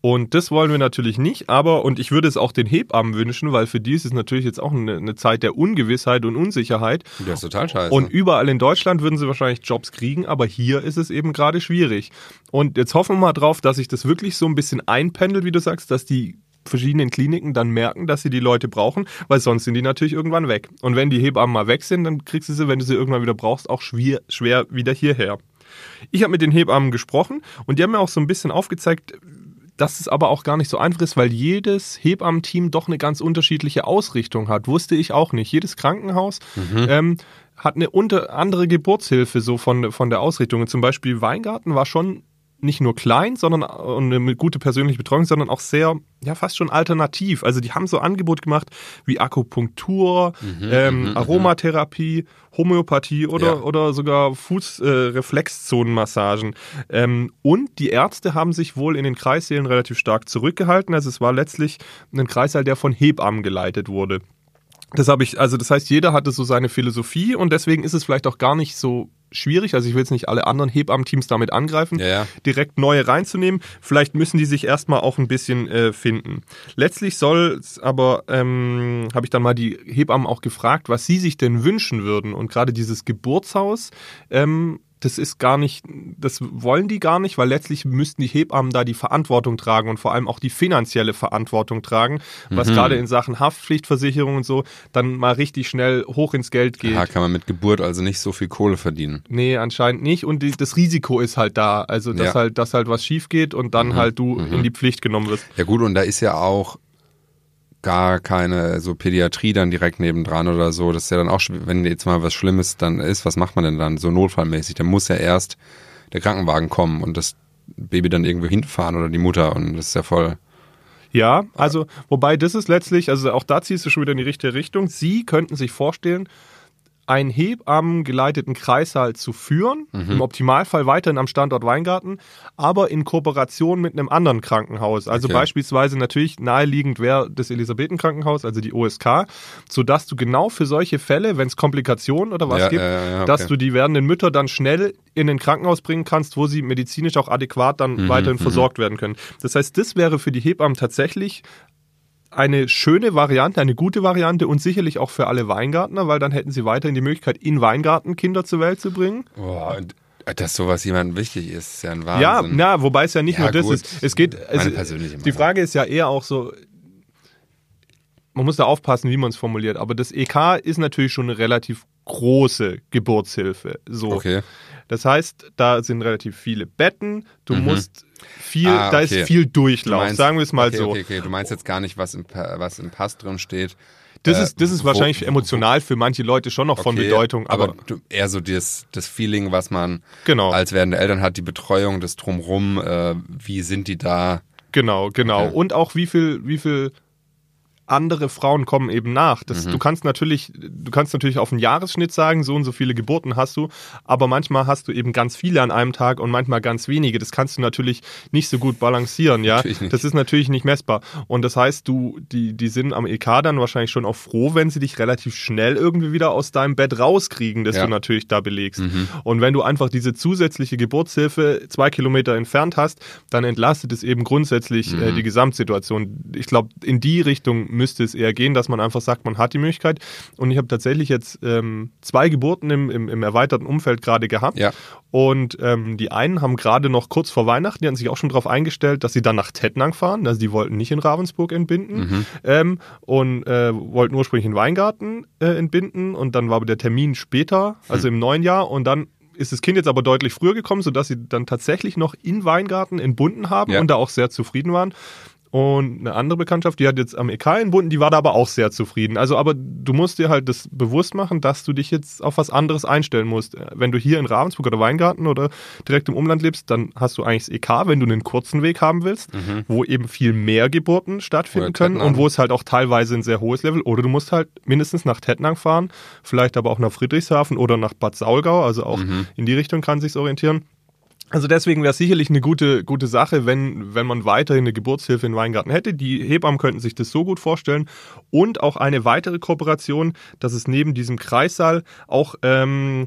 Speaker 1: Und das wollen wir natürlich nicht, aber, und ich würde es auch den Hebammen wünschen, weil für die ist es natürlich jetzt auch eine, eine Zeit der Ungewissheit und Unsicherheit.
Speaker 2: Das ist total scheiße.
Speaker 1: Und überall in Deutschland würden sie wahrscheinlich Jobs kriegen, aber hier ist es eben gerade schwierig. Und jetzt hoffen wir mal drauf, dass sich das wirklich so ein bisschen einpendelt, wie du sagst, dass die verschiedenen Kliniken dann merken, dass sie die Leute brauchen, weil sonst sind die natürlich irgendwann weg. Und wenn die Hebammen mal weg sind, dann kriegst du sie, wenn du sie irgendwann wieder brauchst, auch schwer, schwer wieder hierher. Ich habe mit den Hebammen gesprochen und die haben mir auch so ein bisschen aufgezeigt, dass es aber auch gar nicht so einfach ist, weil jedes Hebammenteam doch eine ganz unterschiedliche Ausrichtung hat. Wusste ich auch nicht. Jedes Krankenhaus ähm, hat eine unter andere Geburtshilfe so von, von der Ausrichtung. Und zum Beispiel Weingarten war schon nicht nur klein, sondern und eine gute persönliche Betreuung, sondern auch sehr, ja, fast schon alternativ. Also die haben so Angebot gemacht wie Akupunktur, ähm, Aromatherapie, Homöopathie oder,
Speaker 2: Ja.
Speaker 1: oder sogar Fußreflexzonenmassagen. ähm, und die Ärzte haben sich wohl in den Kreissälen relativ stark zurückgehalten. Also es war letztlich ein Kreissaal, der von Hebammen geleitet wurde. Das habe ich, also das heißt, jeder hatte so seine Philosophie und deswegen ist es vielleicht auch gar nicht so schwierig. Also ich will jetzt nicht alle anderen Hebammenteams damit angreifen,
Speaker 2: Ja, ja.
Speaker 1: direkt neue reinzunehmen. Vielleicht müssen die sich erstmal auch ein bisschen äh, finden. Letztlich soll es aber, ähm, habe ich dann mal die Hebammen auch gefragt, was sie sich denn wünschen würden. Und gerade dieses Geburtshaus, ähm, das ist gar nicht, das wollen die gar nicht, weil letztlich müssten die Hebammen da die Verantwortung tragen und vor allem auch die finanzielle Verantwortung tragen, was
Speaker 2: Mhm.
Speaker 1: gerade in Sachen Haftpflichtversicherung und so dann mal richtig schnell hoch ins Geld geht.
Speaker 2: Da kann man mit Geburt also nicht so viel Kohle verdienen.
Speaker 1: Nee, anscheinend nicht. Und die, das Risiko ist halt da. Also, dass
Speaker 2: Ja.
Speaker 1: halt, dass halt was schief geht und dann halt du in die Pflicht genommen wirst.
Speaker 2: Ja gut, und da ist ja auch gar keine so Pädiatrie dann direkt nebendran oder so. Das ist ja dann auch, wenn jetzt mal was Schlimmes dann ist, was macht man denn dann so notfallmäßig? Dann muss ja erst der Krankenwagen kommen und das Baby dann irgendwo hinfahren oder die Mutter und das ist ja voll.
Speaker 1: Ja, also, wobei das ist letztlich, also auch da ziehst du schon wieder in die richtige Richtung. Sie könnten sich vorstellen, einen Hebammen geleiteten Kreissaal zu führen,
Speaker 2: Mhm.
Speaker 1: im Optimalfall weiterhin am Standort Weingarten, aber in Kooperation mit einem anderen Krankenhaus. Also
Speaker 2: Okay.
Speaker 1: beispielsweise natürlich naheliegend wäre das Elisabethenkrankenhaus, also die OSK, sodass du genau für solche Fälle, wenn es Komplikationen oder was
Speaker 2: Ja,
Speaker 1: gibt,
Speaker 2: ja, ja, okay.
Speaker 1: dass du die werdenden Mütter dann schnell in ein Krankenhaus bringen kannst, wo sie medizinisch auch adäquat dann
Speaker 2: Mhm,
Speaker 1: weiterhin versorgt werden können. Das heißt, das wäre für die Hebammen tatsächlich eine schöne Variante, eine gute Variante und sicherlich auch für alle Weingartner, weil dann hätten sie weiterhin die Möglichkeit, in Weingarten Kinder zur Welt zu bringen.
Speaker 2: Boah, und dass sowas jemandem wichtig ist, ist ja ein
Speaker 1: Ja,
Speaker 2: Wahnsinn.
Speaker 1: na, wobei es ja nicht
Speaker 2: Ja,
Speaker 1: nur das
Speaker 2: gut.
Speaker 1: ist. Es geht, es,
Speaker 2: persönliche
Speaker 1: die
Speaker 2: Meinung.
Speaker 1: Frage ist ja eher auch so, man muss da aufpassen, wie man es formuliert, aber das EK ist natürlich schon eine relativ große Geburtshilfe. So.
Speaker 2: Okay.
Speaker 1: Das heißt, da sind relativ viele Betten, du musst viel,
Speaker 2: Ah,
Speaker 1: da
Speaker 2: okay.
Speaker 1: ist viel
Speaker 2: Du
Speaker 1: Durchlauf,
Speaker 2: meinst-
Speaker 1: sagen wir es mal
Speaker 2: okay,
Speaker 1: so.
Speaker 2: Okay, okay, du meinst jetzt gar nicht, was im, was im Pass drin steht.
Speaker 1: Das
Speaker 2: Äh,
Speaker 1: ist, das ist
Speaker 2: wo-
Speaker 1: wahrscheinlich emotional für manche Leute schon noch von Bedeutung, aber,
Speaker 2: aber du, eher so das, das Feeling, was man
Speaker 1: Genau.
Speaker 2: als werdende Eltern hat, die Betreuung, das Drumrum, äh, wie sind die da?
Speaker 1: Genau, genau. Und auch wie viel, wie viel andere Frauen kommen eben nach. Das,
Speaker 2: Mhm.
Speaker 1: Du kannst natürlich, du kannst natürlich auf einen Jahresschnitt sagen, so und so viele Geburten hast du, aber manchmal hast du eben ganz viele an einem Tag und manchmal ganz wenige. Das kannst du natürlich nicht so gut balancieren, ja. Das ist natürlich nicht messbar. Und das heißt, du, die, die sind am EK dann wahrscheinlich schon auch froh, wenn sie dich relativ schnell irgendwie wieder aus deinem Bett rauskriegen, das
Speaker 2: Ja. Mhm.
Speaker 1: du natürlich da belegst. Und wenn du einfach diese zusätzliche Geburtshilfe zwei Kilometer entfernt hast, dann entlastet es eben grundsätzlich
Speaker 2: Mhm.
Speaker 1: äh, die Gesamtsituation. Ich glaube, in die Richtung müsste es eher gehen, dass man einfach sagt, man hat die Möglichkeit. Und ich habe tatsächlich jetzt ähm, zwei Geburten im, im, im erweiterten Umfeld gerade gehabt.
Speaker 2: Ja.
Speaker 1: Und ähm, die einen haben gerade noch kurz vor Weihnachten, die hatten sich auch schon darauf eingestellt, dass sie dann nach Tettnang fahren. Also die wollten nicht in Ravensburg entbinden ähm, und äh, wollten ursprünglich in Weingarten äh, entbinden. Und dann war aber der Termin später, also im neuen Jahr. Und dann ist das Kind jetzt aber deutlich früher gekommen, sodass sie dann tatsächlich noch in Weingarten entbunden haben
Speaker 2: Ja.
Speaker 1: und da auch sehr zufrieden waren. Und eine andere Bekanntschaft, die hat jetzt am EK entbunden, die war da aber auch sehr zufrieden. Also, aber du musst dir halt das bewusst machen, dass du dich jetzt auf was anderes einstellen musst. Wenn du hier in Ravensburg oder Weingarten oder direkt im Umland lebst, dann hast du eigentlich das EK, wenn du einen kurzen Weg haben willst, wo eben viel mehr Geburten stattfinden können und wo es halt auch teilweise ein sehr hohes Level. Oder du musst halt mindestens nach Tettnang fahren, vielleicht aber auch nach Friedrichshafen oder nach Bad Saulgau. Also auch in die Richtung kann sich's orientieren. Also deswegen wäre es sicherlich eine gute, gute Sache, wenn, wenn man weiterhin eine Geburtshilfe in Weingarten hätte. Die Hebammen könnten sich das so gut vorstellen. Und auch eine weitere Kooperation, dass es neben diesem Kreissaal auch, ähm,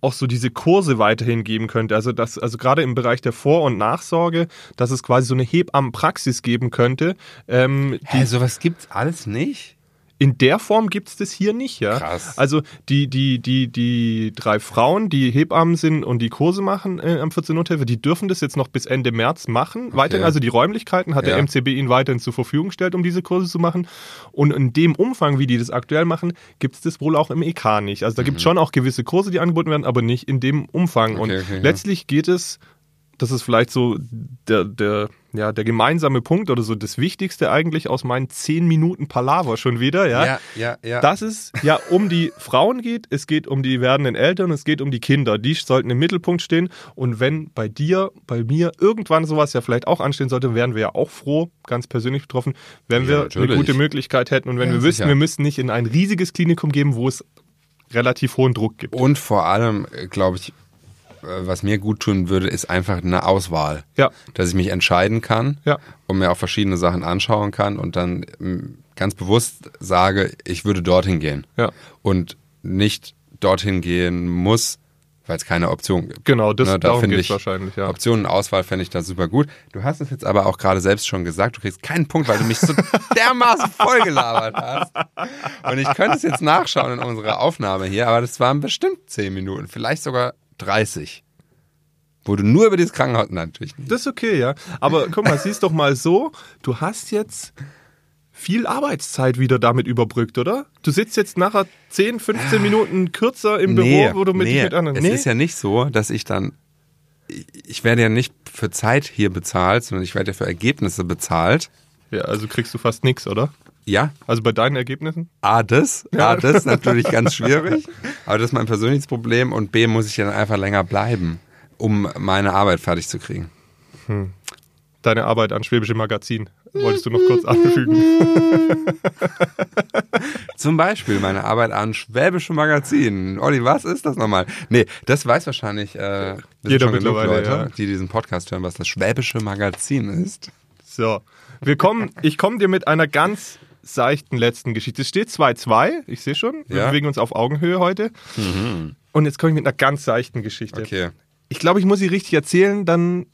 Speaker 1: auch so diese Kurse weiterhin geben könnte. Also dass, also gerade im Bereich der Vor- und Nachsorge, dass es quasi so eine Hebammenpraxis geben könnte. Ähm,
Speaker 2: Hä, sowas gibt's alles nicht?
Speaker 1: In der Form gibt es das hier nicht, ja.
Speaker 2: Krass.
Speaker 1: Also die, die, die, die drei Frauen, die Hebammen sind und die Kurse machen äh, am 14 Nothilfe, die dürfen das jetzt noch bis Ende März machen. Weiterhin, also die Räumlichkeiten hat
Speaker 2: Ja.
Speaker 1: der MCB ihnen weiterhin zur Verfügung gestellt, um diese Kurse zu machen. Und in dem Umfang, wie die das aktuell machen, gibt es das wohl auch im EK nicht. Also da gibt es schon auch gewisse Kurse, die angeboten werden, aber nicht in dem Umfang. und
Speaker 2: Mhm. okay, ja.
Speaker 1: letztlich geht es das ist vielleicht so der, der, ja, der gemeinsame Punkt oder so das Wichtigste eigentlich aus meinen zehn Minuten Palaver schon wieder, ja.
Speaker 2: Ja, ja, ja.
Speaker 1: Dass es ja um die Frauen geht, es geht um die werdenden Eltern, es geht um die Kinder. Die sollten im Mittelpunkt stehen. Und wenn bei dir, bei mir irgendwann sowas ja vielleicht auch anstehen sollte, wären wir ja auch froh, ganz persönlich betroffen, wenn
Speaker 2: Ja,
Speaker 1: wir
Speaker 2: natürlich.
Speaker 1: eine gute Möglichkeit hätten und wenn
Speaker 2: Ja,
Speaker 1: wir wüssten,
Speaker 2: sicher.
Speaker 1: wir müssten nicht in ein riesiges Klinikum geben, wo es relativ hohen Druck gibt.
Speaker 2: Und vor allem, glaube ich, äh, was mir gut tun würde, ist einfach eine Auswahl.
Speaker 1: Ja.
Speaker 2: Dass ich mich entscheiden kann
Speaker 1: Ja.
Speaker 2: und mir auch verschiedene Sachen anschauen kann und dann ähm, ganz bewusst sage, ich würde dorthin gehen.
Speaker 1: Ja.
Speaker 2: Und nicht dorthin gehen muss, weil es keine Option gibt.
Speaker 1: Genau, das
Speaker 2: Ne, da finde ich
Speaker 1: wahrscheinlich, ja.
Speaker 2: Optionenauswahl fände ich da super gut. Du hast es jetzt aber auch gerade selbst schon gesagt, du kriegst keinen Punkt, weil du mich so dermaßen vollgelabert hast. Und ich könnte es jetzt nachschauen in unserer Aufnahme hier, aber das waren bestimmt 10 Minuten, vielleicht sogar 30. Wo du nur über dieses Krankenhaus, natürlich nicht.
Speaker 1: Das ist okay, ja. Aber guck mal, siehst doch mal so, du hast jetzt viel Arbeitszeit wieder damit überbrückt, oder? Du sitzt jetzt nachher 10, 15 Minuten kürzer im Büro, wo du mit,
Speaker 2: nee,
Speaker 1: mit anderen...
Speaker 2: Es ist ja nicht so, dass ich dann, ich- ich werde ja nicht für Zeit hier bezahlt, sondern ich werde ja für Ergebnisse bezahlt.
Speaker 1: ja, also kriegst du fast nichts, oder?
Speaker 2: Ja,
Speaker 1: Also bei deinen Ergebnissen?
Speaker 2: A, das, A, das ist natürlich ganz schwierig, aber das ist mein persönliches Problem und B, muss ich ja dann einfach länger bleiben, um meine Arbeit fertig zu kriegen.
Speaker 1: Deine Arbeit an Schwäbische Magazin. Wolltest du noch kurz anfügen?
Speaker 2: Zum Beispiel meine Arbeit an Schwäbische Magazin. Olli, was ist das nochmal? Nee, das weiß wahrscheinlich äh,
Speaker 1: Jeder
Speaker 2: schon genug
Speaker 1: mittlerweile,
Speaker 2: Leute,
Speaker 1: ja.
Speaker 2: die diesen Podcast hören, was das Schwäbische Magazin ist.
Speaker 1: So, wir kommen, ich komme dir mit einer ganz seichten letzten Geschichte. Es steht 2-2, ich sehe schon. Wir
Speaker 2: Ja.
Speaker 1: bewegen uns auf Augenhöhe heute. Und jetzt komme ich mit einer ganz seichten Geschichte.
Speaker 2: Okay.
Speaker 1: Ich glaube, ich muss sie richtig erzählen, dann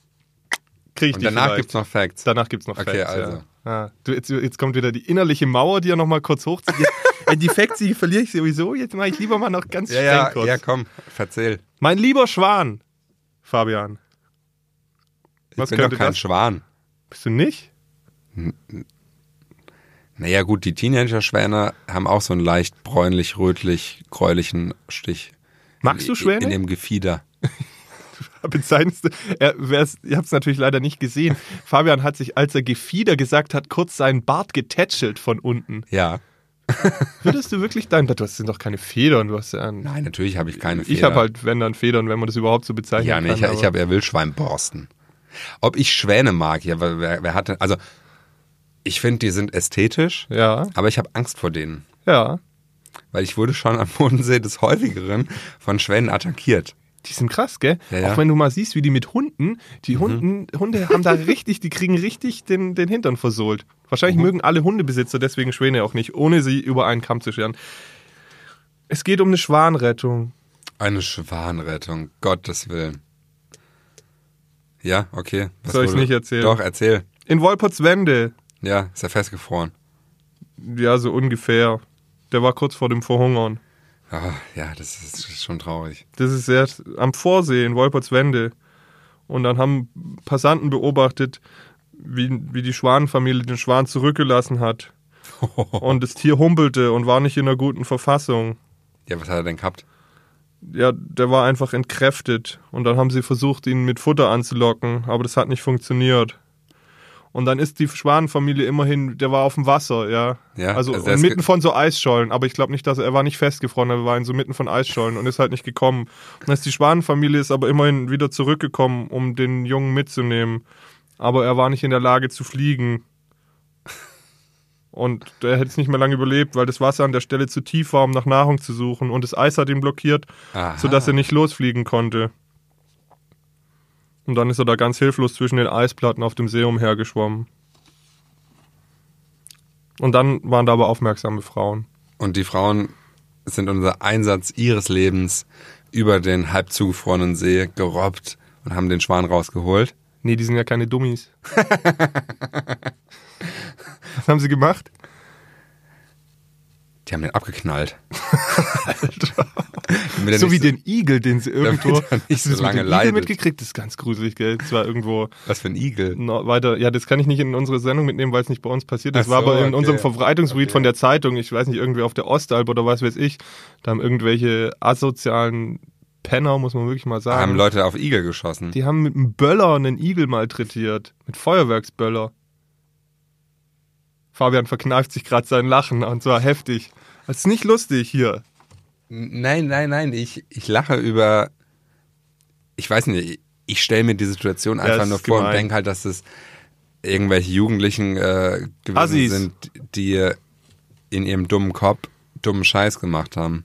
Speaker 1: kriege ich
Speaker 2: Und
Speaker 1: die
Speaker 2: danach
Speaker 1: vielleicht.
Speaker 2: gibt's noch Facts.
Speaker 1: Danach gibt es noch
Speaker 2: Okay,
Speaker 1: Facts.
Speaker 2: also.
Speaker 1: Ja. Ah, du, jetzt, jetzt kommt wieder die innerliche Mauer, die ja nochmal kurz hochzieht. Äh, die Facts, die verliere ich sowieso. Jetzt mache ich lieber mal noch ganz
Speaker 2: Ja,
Speaker 1: streng
Speaker 2: ja,
Speaker 1: kurz.
Speaker 2: ja, komm, verzähl.
Speaker 1: Mein lieber Schwan, Fabian.
Speaker 2: Ich
Speaker 1: Was
Speaker 2: bin doch kein
Speaker 1: das?
Speaker 2: Schwan.
Speaker 1: Bist du nicht?
Speaker 2: Naja, gut, die Teenager-Schwäne haben auch so einen leicht bräunlich-rötlich-gräulichen Stich.
Speaker 1: Magst du Schwäne?
Speaker 2: In dem Gefieder.
Speaker 1: bezeichnest du, er, ihr habt es natürlich leider nicht gesehen. Fabian hat sich, als er Gefieder gesagt hat, kurz seinen Bart getätschelt von unten.
Speaker 2: Ja.
Speaker 1: Würdest du wirklich dein du hast ja noch keine Federn, du hast ja einen,
Speaker 2: Nein, natürlich habe ich keine Feder.
Speaker 1: Ich habe halt, wenn dann Federn, wenn man das überhaupt so bezeichnen
Speaker 2: Ja,
Speaker 1: kann.
Speaker 2: nee, ich, ich
Speaker 1: aber-
Speaker 2: habe eher Wildschweinborsten. Ob ich Schwäne mag, ja, wer, wer hatte, also ich finde, die sind ästhetisch,
Speaker 1: Ja,
Speaker 2: aber ich habe Angst vor denen.
Speaker 1: ja.
Speaker 2: Weil ich wurde schon am Bodensee des Häufigeren von Schwänen attackiert.
Speaker 1: Die sind krass, gell?
Speaker 2: Ja, ja.
Speaker 1: Auch wenn du mal siehst, wie die mit Hunden, die Hunden, Hunde haben da richtig, die kriegen richtig den, den Hintern versohlt. Wahrscheinlich mögen alle Hundebesitzer deswegen Schwäne auch nicht, ohne sie über einen Kamm zu scheren. Es geht um eine Schwanrettung.
Speaker 2: Eine Schwanrettung, Gottes Willen. Ja, okay. Was
Speaker 1: Soll
Speaker 2: wurde-
Speaker 1: nicht erzählen?
Speaker 2: Doch, erzähl.
Speaker 1: In Wolpertswende,
Speaker 2: Ja, ist ja festgefroren.
Speaker 1: ja, so ungefähr. Der war kurz vor dem Verhungern.
Speaker 2: Ah, ja, das ist schon traurig.
Speaker 1: Das ist sehr am Vorsee in Wolpertswende. Und dann haben Passanten beobachtet, wie, wie die Schwanenfamilie den Schwan zurückgelassen hat. Und das Tier humpelte und war nicht in einer guten Verfassung.
Speaker 2: Ja, was hat er denn gehabt?
Speaker 1: Ja, der war einfach entkräftet. Und dann haben sie versucht, ihn mit Futter anzulocken, aber das hat nicht funktioniert. Und dann ist die Schwanenfamilie immerhin, der war auf dem Wasser, ja.
Speaker 2: Ja,
Speaker 1: also,
Speaker 2: also ge-
Speaker 1: von so Eisschollen, aber ich glaube nicht, dass er, er war nicht festgefroren, er war in so mitten von Eisschollen und ist halt nicht gekommen. Und dann ist die Schwanenfamilie ist aber immerhin wieder zurückgekommen, um den Jungen mitzunehmen. Aber er war nicht in der Lage zu fliegen. Und er hätte es nicht mehr lange überlebt, weil das Wasser an der Stelle zu tief war, um nach Nahrung zu suchen. Und das Eis hat ihn blockiert,
Speaker 2: Aha.
Speaker 1: sodass er nicht losfliegen konnte. Und dann ist er da ganz hilflos zwischen den Eisplatten auf dem See umhergeschwommen. Und dann waren da aber aufmerksame Frauen.
Speaker 2: Und die Frauen sind unser Einsatz ihres Lebens über den halb zugefrorenen See gerobbt und haben den Schwan rausgeholt.
Speaker 1: Nee, die sind ja keine Dummies. Was haben sie gemacht?
Speaker 2: Die haben den abgeknallt. Damit er
Speaker 1: So wie den Igel, den sie irgendwo.
Speaker 2: nicht so lange
Speaker 1: mit dem Igel
Speaker 2: leidet.
Speaker 1: mitgekriegt? Das ist ganz gruselig, gell? Das war irgendwo
Speaker 2: Was für ein Igel.
Speaker 1: weiter. Ja, das kann ich nicht in unsere Sendung mitnehmen, weil es nicht bei uns passiert ist.
Speaker 2: Ach
Speaker 1: war
Speaker 2: so,
Speaker 1: aber in
Speaker 2: okay.
Speaker 1: unserem Verbreitungsgebiet
Speaker 2: Okay.
Speaker 1: von der Zeitung. Ich weiß nicht, irgendwie auf der Ostalb oder was weiß ich. Da haben irgendwelche asozialen Penner, muss man wirklich mal sagen.
Speaker 2: Haben Leute auf Igel geschossen.
Speaker 1: Die haben mit einem Böller einen Igel malträtiert. Mit Feuerwerksböller. Fabian verkneift sich gerade sein Lachen und zwar heftig. Das ist nicht lustig hier.
Speaker 2: Nein, nein, nein. Ich, ich lache über. Ich weiß nicht, ich stelle mir die Situation
Speaker 1: Ja,
Speaker 2: einfach
Speaker 1: es
Speaker 2: nur vor und
Speaker 1: gemein.
Speaker 2: denke halt, dass es irgendwelche Jugendlichen äh, gewesen
Speaker 1: Assis.
Speaker 2: sind, die in ihrem dummen Kopf dummen Scheiß gemacht haben.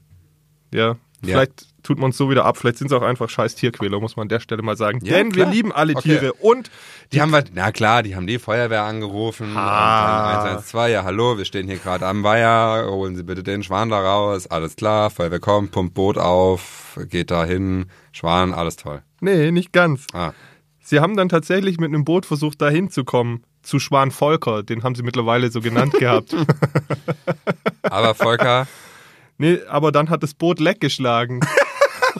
Speaker 1: Ja, vielleicht tut man es so wieder ab. Vielleicht sind es auch einfach scheiß Tierquäler, muss man an der Stelle mal sagen.
Speaker 2: Ja,
Speaker 1: Denn wir
Speaker 2: klar.
Speaker 1: lieben alle
Speaker 2: Okay.
Speaker 1: Tiere und
Speaker 2: Die haben wir, na klar, die haben die Feuerwehr angerufen
Speaker 1: Ah.
Speaker 2: und dann 112, ja hallo, wir stehen hier gerade am Weiher, holen Sie bitte den Schwan da raus, alles klar, Feuerwehr kommt, pumpt Boot auf, geht da hin, Schwan, alles toll.
Speaker 1: nee, nicht ganz.
Speaker 2: Ah,
Speaker 1: Sie haben dann tatsächlich mit einem Boot versucht, da hinzukommen. Zu Schwan Volker, den haben sie mittlerweile so genannt gehabt.
Speaker 2: aber Volker,
Speaker 1: Nee, aber dann hat das Boot leck geschlagen.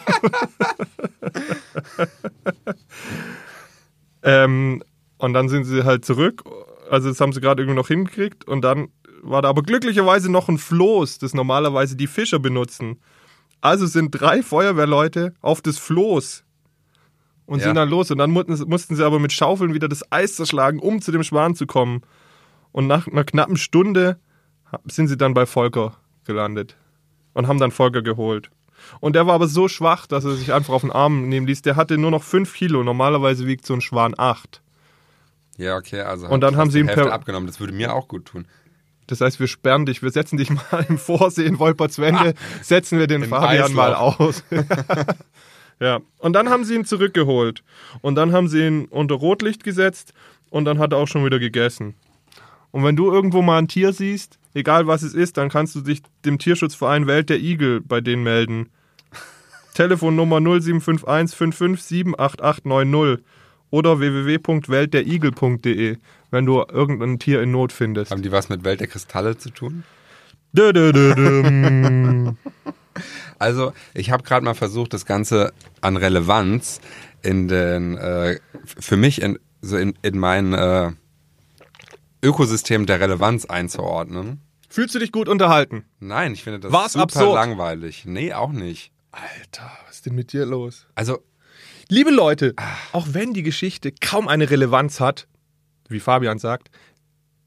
Speaker 1: ähm, und dann sind sie halt zurück. Also das haben sie gerade irgendwie noch hingekriegt. Und dann war da aber glücklicherweise noch ein Floß, das normalerweise die Fischer benutzen. Also sind drei Feuerwehrleute auf das Floß und
Speaker 2: Ja.
Speaker 1: sind dann los. Und dann mussten, mussten sie aber mit Schaufeln wieder das Eis zerschlagen, um zu dem Schwan zu kommen. Und nach einer knappen Stunde sind sie dann bei Volker gelandet und haben dann Volker geholt. Und der war aber so schwach, dass er sich einfach auf den Arm nehmen ließ. Der hatte nur noch 5 Kilo. Normalerweise wiegt so ein Schwan 8.
Speaker 2: ja okay, also
Speaker 1: Und dann haben sie
Speaker 2: Hälfte
Speaker 1: per-
Speaker 2: abgenommen, das würde mir auch gut tun.
Speaker 1: Das heißt, wir sperren dich, wir setzen dich mal im Vorsehen Wolpertswende, setzen wir den Fabian mal
Speaker 2: Eislauf.
Speaker 1: aus. ja, und dann haben sie ihn zurückgeholt. Und dann haben sie ihn unter Rotlicht gesetzt und dann hat er auch schon wieder gegessen. Und wenn du irgendwo mal ein Tier siehst, egal was es ist, dann kannst du dich dem Tierschutzverein Welt der Igel bei denen melden. Telefonnummer 0751 55 78890 oder www.weltderigel.de, wenn du irgendein Tier in Not findest.
Speaker 2: Haben die was mit Welt der Kristalle zu tun?
Speaker 1: Dö, dö, dö, düm.
Speaker 2: Also, ich habe gerade mal versucht, das Ganze an Relevanz in den, äh, für mich in, so in, in mein äh, Ökosystem der Relevanz einzuordnen.
Speaker 1: Fühlst du dich gut unterhalten?
Speaker 2: Nein, ich finde das
Speaker 1: War's
Speaker 2: super
Speaker 1: absurd?
Speaker 2: langweilig. Nee, auch nicht.
Speaker 1: Alter, was ist denn mit dir los?
Speaker 2: Also,
Speaker 1: Liebe Leute, auch wenn die Geschichte kaum eine Relevanz hat, wie Fabian sagt,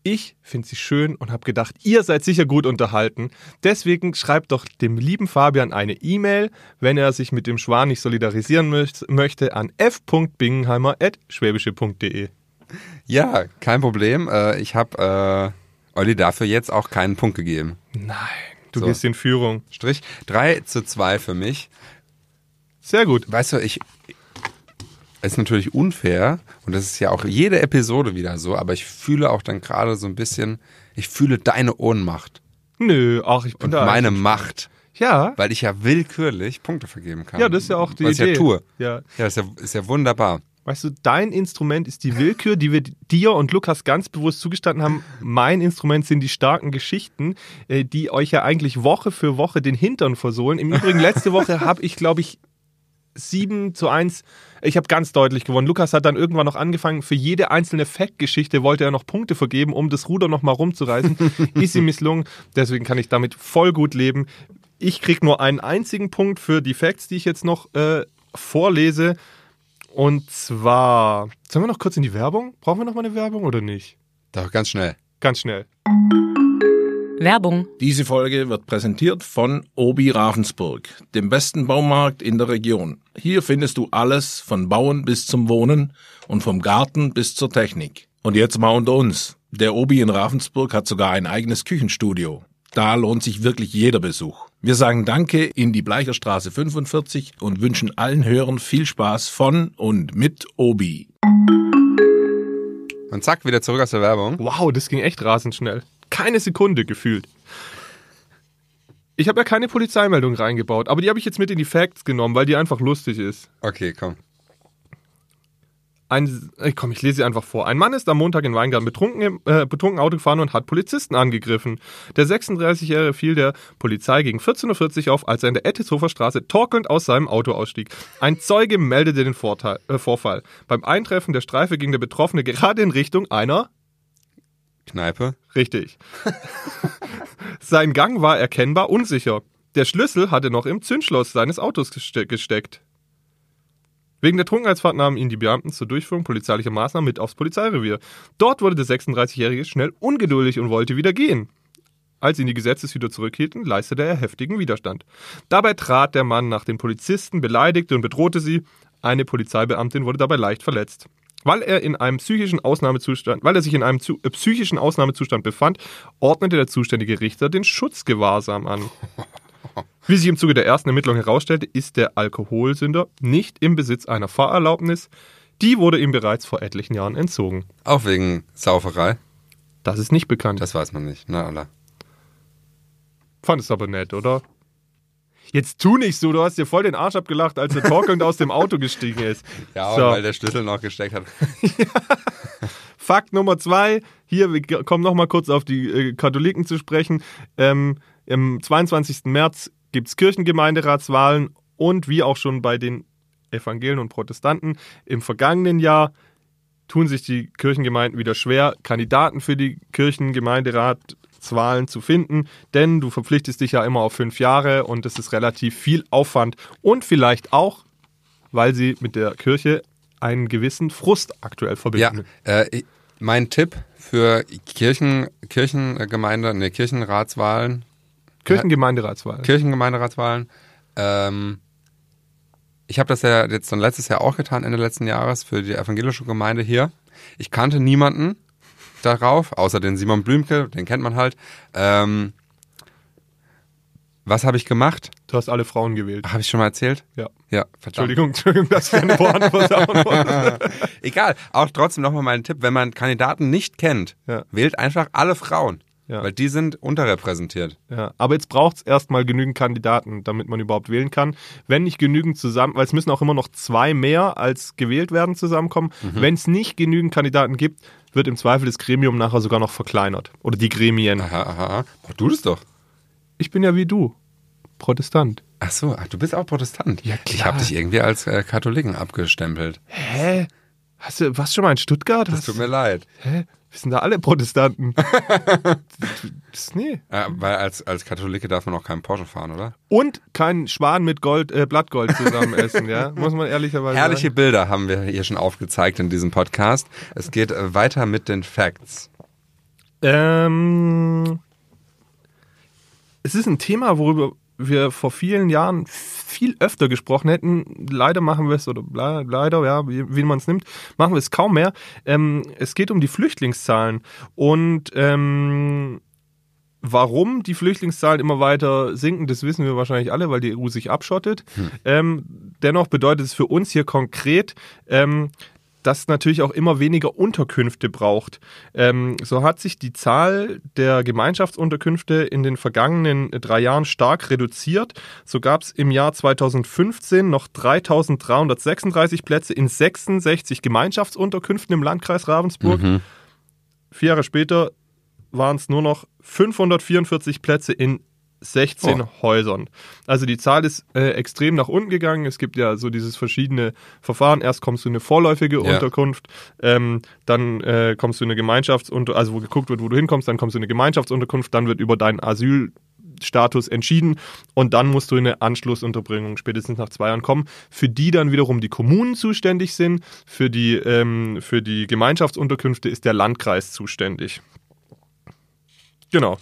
Speaker 1: ich finde sie schön und habe gedacht, ihr seid sicher gut unterhalten. Deswegen schreibt doch dem lieben Fabian eine E-Mail, wenn er sich mit dem Schwan nicht solidarisieren möcht- möchte, an f.bingenheimer.schwäbische.de.
Speaker 2: ja, kein Problem. Äh, ich habe äh, Olli dafür jetzt auch keinen Punkt gegeben.
Speaker 1: Nein, du
Speaker 2: So.
Speaker 1: gehst in Führung.
Speaker 2: Strich 3 zu 2 für mich.
Speaker 1: Sehr gut.
Speaker 2: Weißt du, ich. Es ist natürlich unfair und das ist ja auch jede Episode wieder so, aber ich fühle auch dann gerade so ein bisschen, ich fühle deine Ohnmacht
Speaker 1: Nö, ach, ich bin
Speaker 2: und
Speaker 1: da.
Speaker 2: meine Macht,
Speaker 1: Ja,
Speaker 2: weil ich ja willkürlich Punkte vergeben kann.
Speaker 1: ja, das ist ja auch die
Speaker 2: was
Speaker 1: Idee.
Speaker 2: ich ja tue.
Speaker 1: Ja.
Speaker 2: Ja, ist ja, ist ja wunderbar.
Speaker 1: Weißt du, dein Instrument ist die Willkür, die wir dir und Lukas ganz bewusst zugestanden haben. Mein Instrument sind die starken Geschichten, äh, die euch ja eigentlich Woche für Woche den Hintern versohlen. Im Übrigen, letzte Woche habe ich, glaube ich, 7 zu 1. Ich habe ganz deutlich gewonnen. Lukas hat dann irgendwann noch angefangen, für jede einzelne Fact-Geschichte wollte er noch Punkte vergeben, um das Ruder noch mal rumzureißen. Ist ihm misslungen. Deswegen kann ich damit voll gut leben. Ich krieg nur einen einzigen Punkt für die Facts, die ich jetzt noch äh, vorlese. Und zwar, sollen wir noch kurz in die Werbung? Brauchen wir noch mal eine Werbung oder nicht?
Speaker 2: Doch, ganz schnell.
Speaker 1: Ganz schnell.
Speaker 7: Werbung.
Speaker 3: Diese Folge wird präsentiert von Obi Ravensburg, dem besten Baumarkt in der Region. Hier findest du alles von Bauen bis zum Wohnen und vom Garten bis zur Technik. Und jetzt mal unter uns. Der Obi in Ravensburg hat sogar ein eigenes Küchenstudio. Da lohnt sich wirklich jeder Besuch. Wir sagen Danke in die Bleicherstraße 45 und wünschen allen Hörern viel Spaß von und mit Obi.
Speaker 2: Und zack, wieder zurück aus der Werbung.
Speaker 1: Wow, das ging echt rasend schnell. Keine Sekunde gefühlt. Ich habe ja keine Polizeimeldung reingebaut, aber die habe ich jetzt mit in die Facts genommen, weil die einfach lustig ist.
Speaker 2: Okay, komm.
Speaker 1: Ein, äh, komm, ich lese sie einfach vor. Ein Mann ist am Montag in Weingarten betrunken, äh, betrunken Auto gefahren und hat Polizisten angegriffen. Der 36-Jährige fiel der Polizei gegen 14.40 Uhr auf, als er in der Ettishofer Straße torkelnd aus seinem Auto ausstieg. Ein Zeuge meldete den Vorteil, äh, Vorfall. Beim Eintreffen der Streife ging der Betroffene gerade in Richtung einer
Speaker 2: Kneipe.
Speaker 1: Richtig. Sein Gang war erkennbar unsicher. Der Schlüssel hatte noch im Zündschloss seines Autos geste gesteckt. Wegen der Trunkenheitsfahrt nahmen ihn die Beamten zur Durchführung polizeilicher Maßnahmen mit aufs Polizeirevier. Dort wurde der 36-Jährige schnell ungeduldig und wollte wieder gehen. Als ihn die Gesetzeshüter zurückhielten, leistete er heftigen Widerstand. Dabei trat der Mann nach den Polizisten, beleidigte und bedrohte sie. Eine Polizeibeamtin wurde dabei leicht verletzt. Weil er in einem psychischen Ausnahmezustand, weil er sich in einem zu, äh, psychischen Ausnahmezustand befand, ordnete der zuständige Richter den Schutzgewahrsam an. Wie sich im Zuge der ersten Ermittlung herausstellte, ist der Alkoholsünder nicht im Besitz einer Fahrerlaubnis. Die wurde ihm bereits vor etlichen Jahren entzogen.
Speaker 2: Auch wegen Sauferei.
Speaker 1: Das ist nicht bekannt.
Speaker 2: Das weiß man nicht. Na, Allah.
Speaker 1: Fand es aber nett, oder? Jetzt tu nicht so, du hast dir voll den Arsch abgelacht, als er torkelnd aus dem Auto gestiegen ist.
Speaker 2: Ja,
Speaker 1: So.
Speaker 2: weil der Schlüssel noch gesteckt hat.
Speaker 1: Fakt Nummer zwei, hier, wir kommen nochmal kurz auf die äh, Katholiken zu sprechen. Ähm, Am 22. März gibt es Kirchengemeinderatswahlen und wie auch schon bei den Evangelien und Protestanten im vergangenen Jahr tun sich die Kirchengemeinden wieder schwer, Kandidaten für die Kirchengemeinderatswahlen zu finden, denn du verpflichtest dich ja immer auf fünf Jahre und es ist relativ viel Aufwand und vielleicht auch, weil sie mit der Kirche einen gewissen Frust aktuell
Speaker 2: Ja,
Speaker 1: verbinden.
Speaker 2: äh, ich- mein Tipp für Kirchen, Kirchengemeinde, ne, Kirchenratswahlen,
Speaker 1: Kirchengemeinderatswahl.
Speaker 2: Kirchengemeinderatswahlen. Ähm, ich habe das ja jetzt dann letztes Jahr auch getan, Ende letzten Jahres, für die evangelische Gemeinde hier. Ich kannte niemanden darauf, außer den Simon Blümke, den kennt man halt. Ähm, was habe ich gemacht?
Speaker 1: Du hast alle Frauen gewählt.
Speaker 2: Habe ich schon mal erzählt?
Speaker 1: Ja.
Speaker 2: Ja, verdammt.
Speaker 1: Entschuldigung, Entschuldigung, dass ich eine wollte.
Speaker 2: Egal, auch trotzdem nochmal mein Tipp, wenn man Kandidaten nicht kennt,
Speaker 1: Ja.
Speaker 2: wählt einfach alle Frauen.
Speaker 1: Ja.
Speaker 2: Weil die sind unterrepräsentiert.
Speaker 1: Ja, aber jetzt braucht es erstmal genügend Kandidaten, damit man überhaupt wählen kann. Wenn nicht genügend zusammen, weil es müssen auch immer noch zwei mehr als gewählt werden zusammenkommen. Wenn es nicht genügend Kandidaten gibt, wird im Zweifel das Gremium nachher sogar noch verkleinert. Oder die Gremien.
Speaker 2: Aha, aha. Mach du das doch.
Speaker 1: Ich bin ja wie du. Protestant.
Speaker 2: Ach so, ach, du bist auch Protestant.
Speaker 1: Ja,
Speaker 2: Ich
Speaker 1: klar.
Speaker 2: habe dich irgendwie als äh, Katholiken abgestempelt.
Speaker 1: Hä? Hast du, warst du schon mal in Stuttgart?
Speaker 2: Das tut mir leid.
Speaker 1: hä? Wir sind da alle Protestanten. das, nee.
Speaker 2: Äh, weil als, als Katholike darf man auch keinen Porsche fahren, oder?
Speaker 1: Und kein Schwan mit Gold, äh, Blattgold zusammen essen, ja? Muss man ehrlicherweise
Speaker 2: Herrliche
Speaker 1: sagen.
Speaker 2: Bilder haben wir hier schon aufgezeigt in diesem Podcast. Es geht äh, weiter mit den Facts.
Speaker 1: Ähm, es ist ein Thema, worüber wir vor vielen Jahren viel öfter gesprochen hätten. Leider machen wir es, oder le leider, ja, wie, wie man es nimmt, machen wir es kaum mehr. Ähm, es geht um die Flüchtlingszahlen. Und ähm, Warum die Flüchtlingszahlen immer weiter sinken, das wissen wir wahrscheinlich alle, weil die EU sich abschottet. Ähm, dennoch bedeutet es für uns hier konkret, dass es natürlich auch immer weniger Unterkünfte braucht. Ähm, so hat sich die Zahl der Gemeinschaftsunterkünfte in den vergangenen drei Jahren stark reduziert. So gab es im Jahr 2015 noch 3.336 Plätze in 66 Gemeinschaftsunterkünften im Landkreis Ravensburg. Vier Jahre später waren es nur noch 544 Plätze in 16
Speaker 2: Oh.
Speaker 1: Häusern. Also die Zahl ist äh, extrem nach unten gegangen. Es gibt ja so dieses verschiedene Verfahren. Erst kommst du in eine vorläufige
Speaker 2: Ja.
Speaker 1: Unterkunft, ähm, dann äh, kommst du in eine Gemeinschaftsunterkunft, also wo geguckt wird, wo du hinkommst, dann kommst du in eine Gemeinschaftsunterkunft, dann wird über deinen Asylstatus entschieden und dann musst du in eine Anschlussunterbringung spätestens nach zwei Jahren kommen, für die dann wiederum die Kommunen zuständig sind. Für die, ähm, für die Gemeinschaftsunterkünfte ist der Landkreis zuständig. Genau.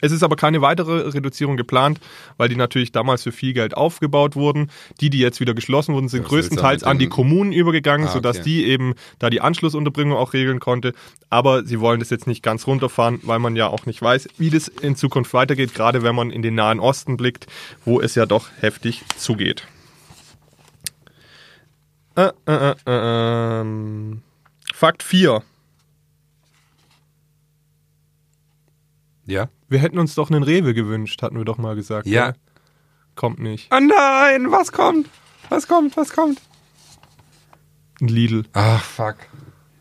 Speaker 1: Es ist aber keine weitere Reduzierung geplant, weil die natürlich damals für viel Geld aufgebaut wurden. Die, die jetzt wieder geschlossen wurden, sind
Speaker 2: du
Speaker 1: größtenteils an die Kommunen übergegangen,
Speaker 2: Ah,
Speaker 1: sodass
Speaker 2: okay.
Speaker 1: die eben da die Anschlussunterbringung auch regeln konnte. Aber sie wollen das jetzt nicht ganz runterfahren, weil man ja auch nicht weiß, wie das in Zukunft weitergeht, gerade wenn man in den Nahen Osten blickt, wo es ja doch heftig zugeht. Äh, äh, äh, ähm. Fakt 4.
Speaker 2: Ja?
Speaker 1: Wir hätten uns doch einen Rewe gewünscht, hatten wir doch mal gesagt.
Speaker 2: Ja.
Speaker 1: gell? Kommt nicht.
Speaker 2: Oh nein, was kommt? Was kommt? Was kommt?
Speaker 1: Ein Lidl.
Speaker 2: Ach, fuck.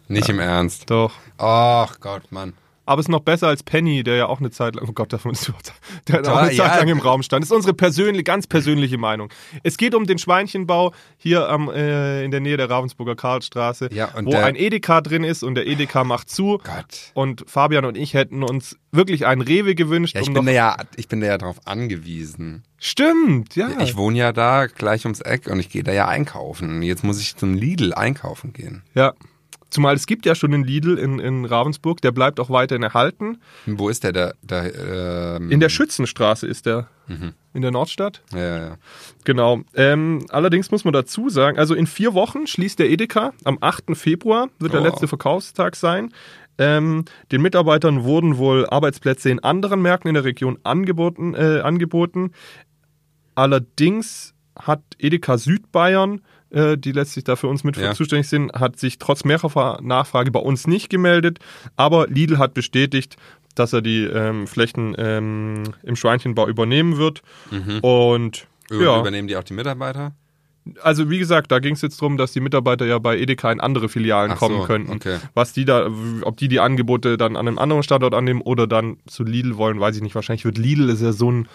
Speaker 2: Nicht im Ernst.
Speaker 1: Doch.
Speaker 2: Ach Gott, Mann.
Speaker 1: Aber es ist noch besser als Penny, der ja auch eine Zeit lang, oh Gott, davon ist überhaupt, der auch
Speaker 2: Ja,
Speaker 1: eine Zeit
Speaker 2: ja.
Speaker 1: lang im Raum stand. Das ist unsere persönliche, ganz persönliche Meinung. Es geht um den Schweinchenbau hier am, äh, in der Nähe der Ravensburger Karlstraße,
Speaker 2: Ja,
Speaker 1: wo ein Edeka drin ist und der Edeka macht zu.
Speaker 2: Gott.
Speaker 1: Und Fabian und ich hätten uns wirklich einen Rewe gewünscht.
Speaker 2: Ja, ich
Speaker 1: um
Speaker 2: bin da ja, ich bin da ja drauf angewiesen.
Speaker 1: Stimmt, ja.
Speaker 2: Ich wohne ja da gleich ums Eck und ich gehe da ja einkaufen. Jetzt muss ich zum Lidl einkaufen gehen.
Speaker 1: ja. Zumal es gibt ja schon einen Lidl in, in Ravensburg, der bleibt auch weiterhin erhalten.
Speaker 2: Wo ist der? Der, der ähm,
Speaker 1: In der Schützenstraße ist der.
Speaker 2: Mhm.
Speaker 1: In der Nordstadt.
Speaker 2: ja, ja, ja.
Speaker 1: Genau. Ähm, allerdings muss man dazu sagen, also in vier Wochen schließt der Edeka. Am 8. Februar wird der
Speaker 2: Oh.
Speaker 1: letzte Verkaufstag sein. Ähm, den Mitarbeitern wurden wohl Arbeitsplätze in anderen Märkten in der Region angeboten. Äh, angeboten. Allerdings hat Edeka Südbayern, äh, die letztlich da für uns mit
Speaker 2: Ja.
Speaker 1: zuständig sind, hat sich trotz mehrerer Nachfrage bei uns nicht gemeldet. Aber Lidl hat bestätigt, dass er die ähm, Flächen ähm, im Schweinchenbau übernehmen wird. Und
Speaker 2: Über,
Speaker 1: ja.
Speaker 2: Übernehmen die auch die Mitarbeiter?
Speaker 1: Also wie gesagt, da ging es jetzt darum, dass die Mitarbeiter ja bei Edeka in andere Filialen
Speaker 2: Ach so,
Speaker 1: kommen könnten.
Speaker 2: okay.
Speaker 1: Was die da, ob die die Angebote dann an einem anderen Standort annehmen oder dann zu Lidl wollen, weiß ich nicht. Wahrscheinlich wird Lidl ist ja so ein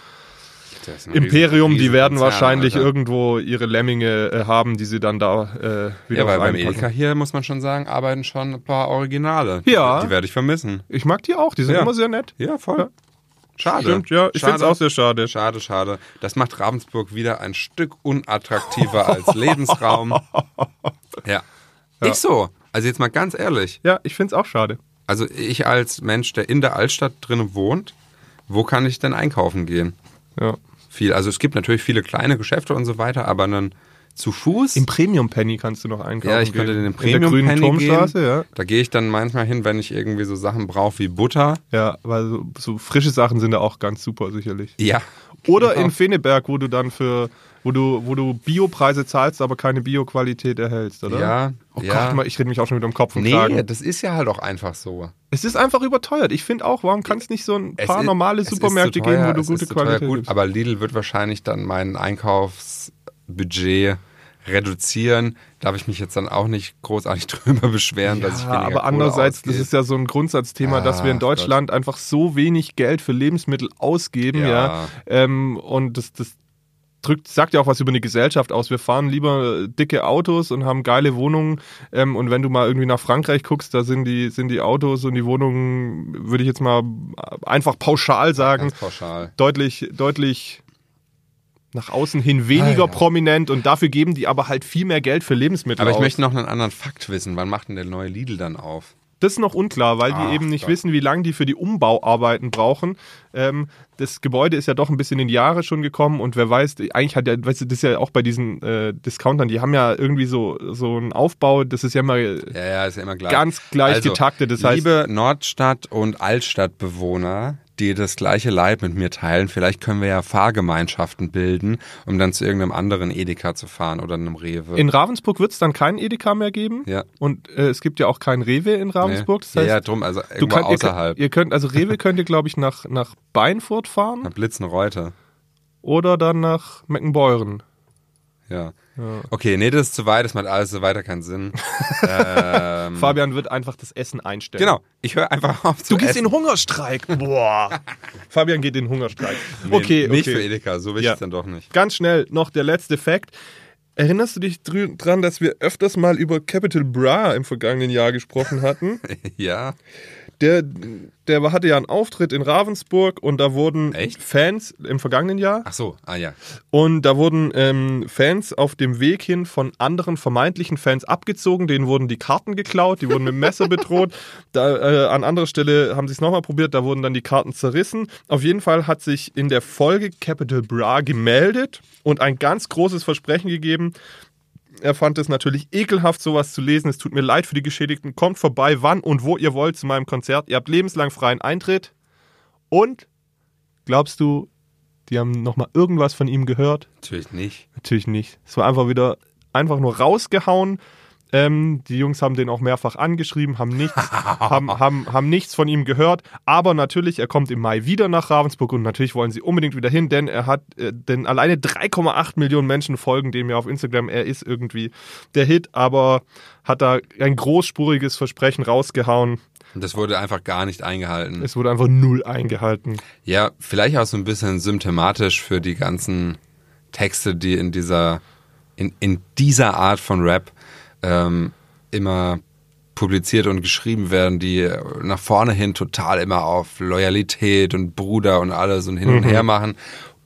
Speaker 1: Imperium, die werden wahrscheinlich
Speaker 2: Alter.
Speaker 1: irgendwo ihre Lemminge äh, haben, die sie dann da äh, wieder
Speaker 2: Ja, weil beim. Edeka hier, muss man schon sagen, arbeiten schon ein paar Originale.
Speaker 1: Ja.
Speaker 2: Die, die werde ich vermissen.
Speaker 1: Ich mag die auch, die sind
Speaker 2: Ja.
Speaker 1: immer sehr nett.
Speaker 2: Ja, voll.
Speaker 1: Ja.
Speaker 2: Schade.
Speaker 1: Stimmt, ja. Ich finde es auch sehr schade.
Speaker 2: Schade, schade. Das macht Ravensburg wieder ein Stück unattraktiver als Lebensraum. Ja. Ich so. Also jetzt mal ganz ehrlich.
Speaker 1: Ja, ich finde es auch schade.
Speaker 2: Also ich als Mensch, der in der Altstadt drinnen wohnt, wo kann ich denn einkaufen gehen?
Speaker 1: Ja.
Speaker 2: Viel. Also es gibt natürlich viele kleine Geschäfte und so weiter, aber dann zu Fuß.
Speaker 1: Im Premium Penny kannst du noch einkaufen.
Speaker 2: ja, ich könnte in den
Speaker 1: in
Speaker 2: Premium
Speaker 1: der grünen
Speaker 2: Penny
Speaker 1: Turmstraße,
Speaker 2: gehen.
Speaker 1: ja.
Speaker 2: Da gehe ich dann manchmal hin, wenn ich irgendwie so Sachen brauche wie Butter.
Speaker 1: Ja, weil so, so frische Sachen sind da auch ganz super sicherlich.
Speaker 2: Ja.
Speaker 1: Oder
Speaker 2: Genau.
Speaker 1: in Feneberg, wo du dann für, wo du, wo du Biopreise zahlst, aber keine Bioqualität erhältst, oder?
Speaker 2: Ja,
Speaker 1: Oh
Speaker 2: ja.
Speaker 1: Gott, mal, ich rede mich auch schon wieder um Kopf und
Speaker 2: Nee,
Speaker 1: Kragen.
Speaker 2: das ist ja halt auch einfach so.
Speaker 1: Es ist einfach überteuert. Ich finde auch, warum kann es nicht so ein paar
Speaker 2: ist-
Speaker 1: normale Supermärkte
Speaker 2: teuer,
Speaker 1: geben, wo du gute
Speaker 2: zu teuer,
Speaker 1: Qualität
Speaker 2: gut,
Speaker 1: gibst?
Speaker 2: Aber Lidl wird wahrscheinlich dann mein Einkaufsbudget reduzieren. Darf ich mich jetzt dann auch nicht großartig drüber beschweren, dass ich
Speaker 1: Ja,
Speaker 2: weniger
Speaker 1: aber andererseits, das ist ja so ein Grundsatzthema, dass wir in Deutschland einfach so wenig Geld für Lebensmittel ausgeben, ja.
Speaker 2: Ja.
Speaker 1: Ähm, und das, das drückt, sagt ja auch was über eine Gesellschaft aus. Wir fahren lieber dicke Autos und haben geile Wohnungen. Ähm, und wenn du mal irgendwie nach Frankreich guckst, da sind die, sind die Autos und die Wohnungen, würde ich jetzt mal einfach pauschal sagen,
Speaker 2: Ganz pauschal.
Speaker 1: deutlich, deutlich nach außen hin weniger
Speaker 2: Ah, ja.
Speaker 1: prominent und dafür geben die aber halt viel mehr Geld für Lebensmittel
Speaker 2: Aber ich
Speaker 1: aus.
Speaker 2: möchte noch einen anderen Fakt wissen. Wann macht denn der neue Lidl dann auf?
Speaker 1: Das ist noch unklar, weil die
Speaker 2: Ach
Speaker 1: eben nicht
Speaker 2: Gott.
Speaker 1: wissen, wie lange die für die Umbauarbeiten brauchen. Ähm, das Gebäude ist ja doch ein bisschen in die Jahre schon gekommen und wer weiß, eigentlich hat ja, weißt du, das ist ja auch bei diesen äh, Discountern, die haben ja irgendwie so, so einen Aufbau, das ist ja immer
Speaker 2: Ja, ja, ist ja immer gleich.
Speaker 1: ganz gleich
Speaker 2: Also,
Speaker 1: getaktet. Das heißt,
Speaker 2: Liebe Nordstadt- und Altstadtbewohner, die das gleiche Leid mit mir teilen, vielleicht können wir ja Fahrgemeinschaften bilden, um dann zu irgendeinem anderen Edeka zu fahren oder einem Rewe.
Speaker 1: in Ravensburg wird es dann keinen Edeka mehr geben.
Speaker 2: ja.
Speaker 1: Und äh, es gibt ja auch keinen Rewe in Ravensburg. Das heißt,
Speaker 2: ja, ja, drum, also
Speaker 1: du
Speaker 2: irgendwo
Speaker 1: ihr,
Speaker 2: außerhalb.
Speaker 1: ihr könnt, also Rewe könnt ihr, glaube ich, nach, nach Beinfurt fahren
Speaker 2: Na, Blitzenreute.
Speaker 1: oder dann nach Meckenbeuren.
Speaker 2: Ja. Okay, nee, das ist zu weit, das macht alles so weiter keinen Sinn. ähm,
Speaker 1: Fabian wird einfach das Essen einstellen.
Speaker 2: genau, ich höre einfach auf zu
Speaker 1: Du gehst
Speaker 2: essen.
Speaker 1: in Hungerstreik. Boah. Fabian geht in Hungerstreik. Okay,
Speaker 2: Nicht
Speaker 1: okay.
Speaker 2: für Edeka, so will ich
Speaker 1: Ja.
Speaker 2: es dann doch nicht.
Speaker 1: Ganz schnell noch der letzte Fakt. Erinnerst du dich dran, dass wir öfters mal über Capital Bra im vergangenen Jahr gesprochen hatten?
Speaker 2: ja.
Speaker 1: Der, der hatte ja einen Auftritt in Ravensburg und da wurden
Speaker 2: Echt?
Speaker 1: Fans im vergangenen Jahr
Speaker 2: Ach so, ah ja.
Speaker 1: und da wurden ähm, Fans auf dem Weg hin von anderen vermeintlichen Fans abgezogen. Denen wurden die Karten geklaut, die wurden mit dem Messer bedroht. Da, äh, an anderer Stelle haben sie es nochmal probiert, da wurden dann die Karten zerrissen. Auf jeden Fall hat sich in der Folge Capital Bra gemeldet und ein ganz großes Versprechen gegeben. Er fand es natürlich ekelhaft, sowas zu lesen. Es tut mir leid für die Geschädigten. Kommt vorbei, wann und wo ihr wollt zu meinem Konzert. Ihr habt lebenslang freien Eintritt. Und glaubst du, die haben nochmal irgendwas von ihm gehört?
Speaker 2: Natürlich nicht.
Speaker 1: Natürlich nicht. Es war einfach wieder einfach nur rausgehauen. Ähm, die Jungs haben den auch mehrfach angeschrieben, haben nichts, haben, haben, haben nichts von ihm gehört. Aber natürlich, er kommt im Mai wieder nach Ravensburg und natürlich wollen sie unbedingt wieder hin, denn er hat, äh, denn alleine 3,8 Millionen Menschen folgen dem ja auf Instagram. Er ist irgendwie der Hit, aber hat da ein großspuriges Versprechen rausgehauen.
Speaker 2: Und das wurde einfach gar nicht eingehalten.
Speaker 1: Es wurde einfach null eingehalten.
Speaker 2: Ja, vielleicht auch so ein bisschen symptomatisch für die ganzen Texte, die in dieser, in, in dieser Art von Rap ähm, immer publiziert und geschrieben werden, die nach vorne hin total immer auf Loyalität und Bruder und alles und hin und her machen.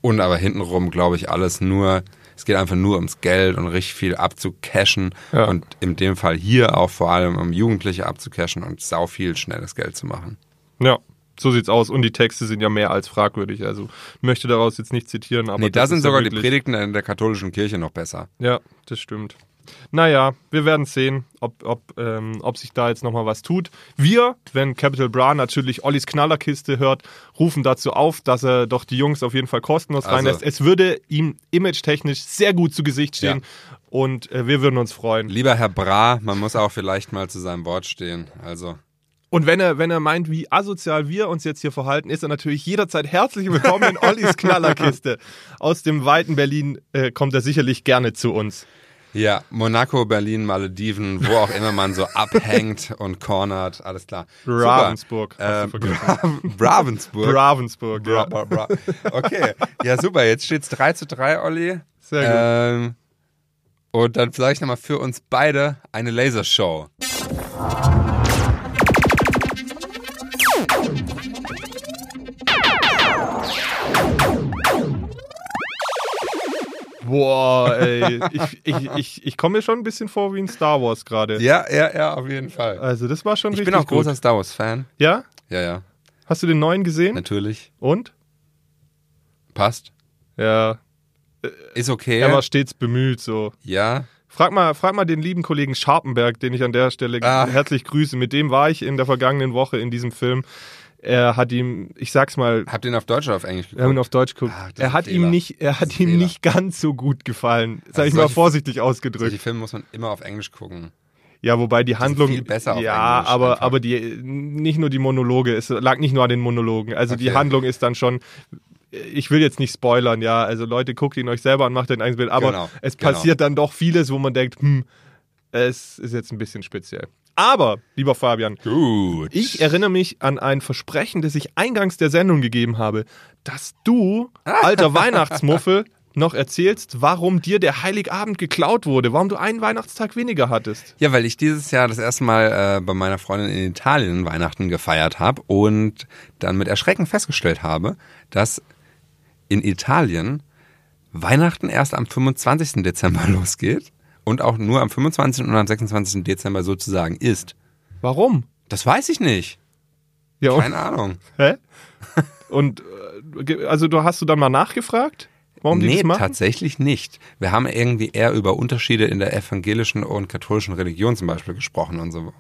Speaker 2: Und aber hintenrum, glaube ich, alles nur, es geht einfach nur ums Geld und richtig viel abzucashen.
Speaker 1: Ja.
Speaker 2: Und in dem Fall hier auch vor allem um Jugendliche abzucashen und sau viel schnelles Geld zu machen.
Speaker 1: Ja, so sieht's aus. Und die Texte sind ja mehr als fragwürdig. Also möchte daraus jetzt nicht zitieren, aber
Speaker 2: nee, da sind sogar die Predigten in der katholischen Kirche noch besser.
Speaker 1: Ja, das stimmt. Naja, wir werden sehen, ob, ob, ähm, ob sich da jetzt nochmal was tut. Wir, wenn Capital Bra natürlich Ollis Knallerkiste hört, rufen dazu auf, dass er doch die Jungs auf jeden Fall kostenlos
Speaker 2: Also-
Speaker 1: reinlässt. Es würde ihm image-technisch sehr gut zu Gesicht stehen und äh, wir würden uns freuen.
Speaker 2: Lieber Herr Bra, man muss auch vielleicht mal zu seinem Wort stehen. Also,
Speaker 1: Und wenn er, wenn er meint, wie asozial wir uns jetzt hier verhalten, ist er natürlich jederzeit herzlich willkommen in Ollis Knallerkiste. Aus dem weiten Berlin äh, kommt er sicherlich gerne zu uns.
Speaker 2: Ja, Monaco, Berlin, Malediven, wo auch immer man so abhängt und cornert, alles klar.
Speaker 1: Ravensburg, vergessen.
Speaker 2: Bra Ravensburg.
Speaker 1: Ravensburg,
Speaker 2: Bra,
Speaker 1: ja.
Speaker 2: bra, bra. Okay, ja super, jetzt steht's 3 zu 3, Olli.
Speaker 1: Sehr gut.
Speaker 2: Ähm, und dann vielleicht nochmal für uns beide eine Lasershow.
Speaker 1: Boah, ey. Ich, ich, ich, ich komme mir schon ein bisschen vor wie in Star Wars gerade.
Speaker 2: Ja, ja, ja, auf jeden Fall.
Speaker 1: Also, das war schon
Speaker 2: Ich
Speaker 1: richtig
Speaker 2: bin auch
Speaker 1: gut.
Speaker 2: großer Star Wars-Fan.
Speaker 1: Ja?
Speaker 2: Ja, ja,
Speaker 1: Hast du den neuen gesehen?
Speaker 2: natürlich.
Speaker 1: Und?
Speaker 2: Passt.
Speaker 1: Ja.
Speaker 2: Ist okay.
Speaker 1: Er war stets bemüht, so.
Speaker 2: ja,
Speaker 1: Frag mal, frag mal den lieben Kollegen Scharpenberg, den ich an der Stelle
Speaker 2: Ah.
Speaker 1: herzlich grüße. Mit dem war ich in der vergangenen Woche in diesem Film. Er hat ihm, ich sag's mal,
Speaker 2: habt ihr ihn auf Deutsch oder auf Englisch
Speaker 1: wir haben ihn
Speaker 2: geguckt?
Speaker 1: auf Deutsch geguckt.
Speaker 2: Ist
Speaker 1: er hat ihm nicht, er hat ihm
Speaker 2: Fehler.
Speaker 1: nicht ganz so gut gefallen. Sag
Speaker 2: Also
Speaker 1: ich mal vorsichtig ausgedrückt.
Speaker 2: Solche Filme muss man immer auf Englisch gucken.
Speaker 1: Ja, wobei die Handlung.
Speaker 2: viel besser auf
Speaker 1: ja,
Speaker 2: Englisch
Speaker 1: aber,
Speaker 2: einfach.
Speaker 1: aber die, nicht nur die Monologe, es lag nicht nur an den Monologen. Also die
Speaker 2: Okay.
Speaker 1: Handlung ist dann schon. Ich will jetzt nicht spoilern, ja. Also Leute, guckt ihn euch selber an, macht ein eigenes Bild. Aber
Speaker 2: Genau,
Speaker 1: es
Speaker 2: genau.
Speaker 1: passiert dann doch vieles, wo man denkt, hm, es ist jetzt ein bisschen speziell. Aber, lieber Fabian,
Speaker 2: Gut.
Speaker 1: ich erinnere mich an ein Versprechen, das ich eingangs der Sendung gegeben habe, dass du, alter Weihnachtsmuffel, noch erzählst, warum dir der Heiligabend geklaut wurde, warum du einen Weihnachtstag weniger hattest.
Speaker 2: Ja, weil ich dieses Jahr das erste Mal äh, bei meiner Freundin in Italien Weihnachten gefeiert habe und dann mit Erschrecken festgestellt habe, dass in Italien Weihnachten erst am 25. Dezember losgeht und auch nur am 25. und am 26. Dezember sozusagen ist.
Speaker 1: Warum?
Speaker 2: Das weiß ich nicht.
Speaker 1: Ja, und,
Speaker 2: Keine Ahnung.
Speaker 1: hä? Und äh, also du hast du dann mal nachgefragt, warum die
Speaker 2: nee,
Speaker 1: das machen?
Speaker 2: tatsächlich nicht. Wir haben irgendwie eher über Unterschiede in der evangelischen und katholischen Religion zum Beispiel gesprochen und so.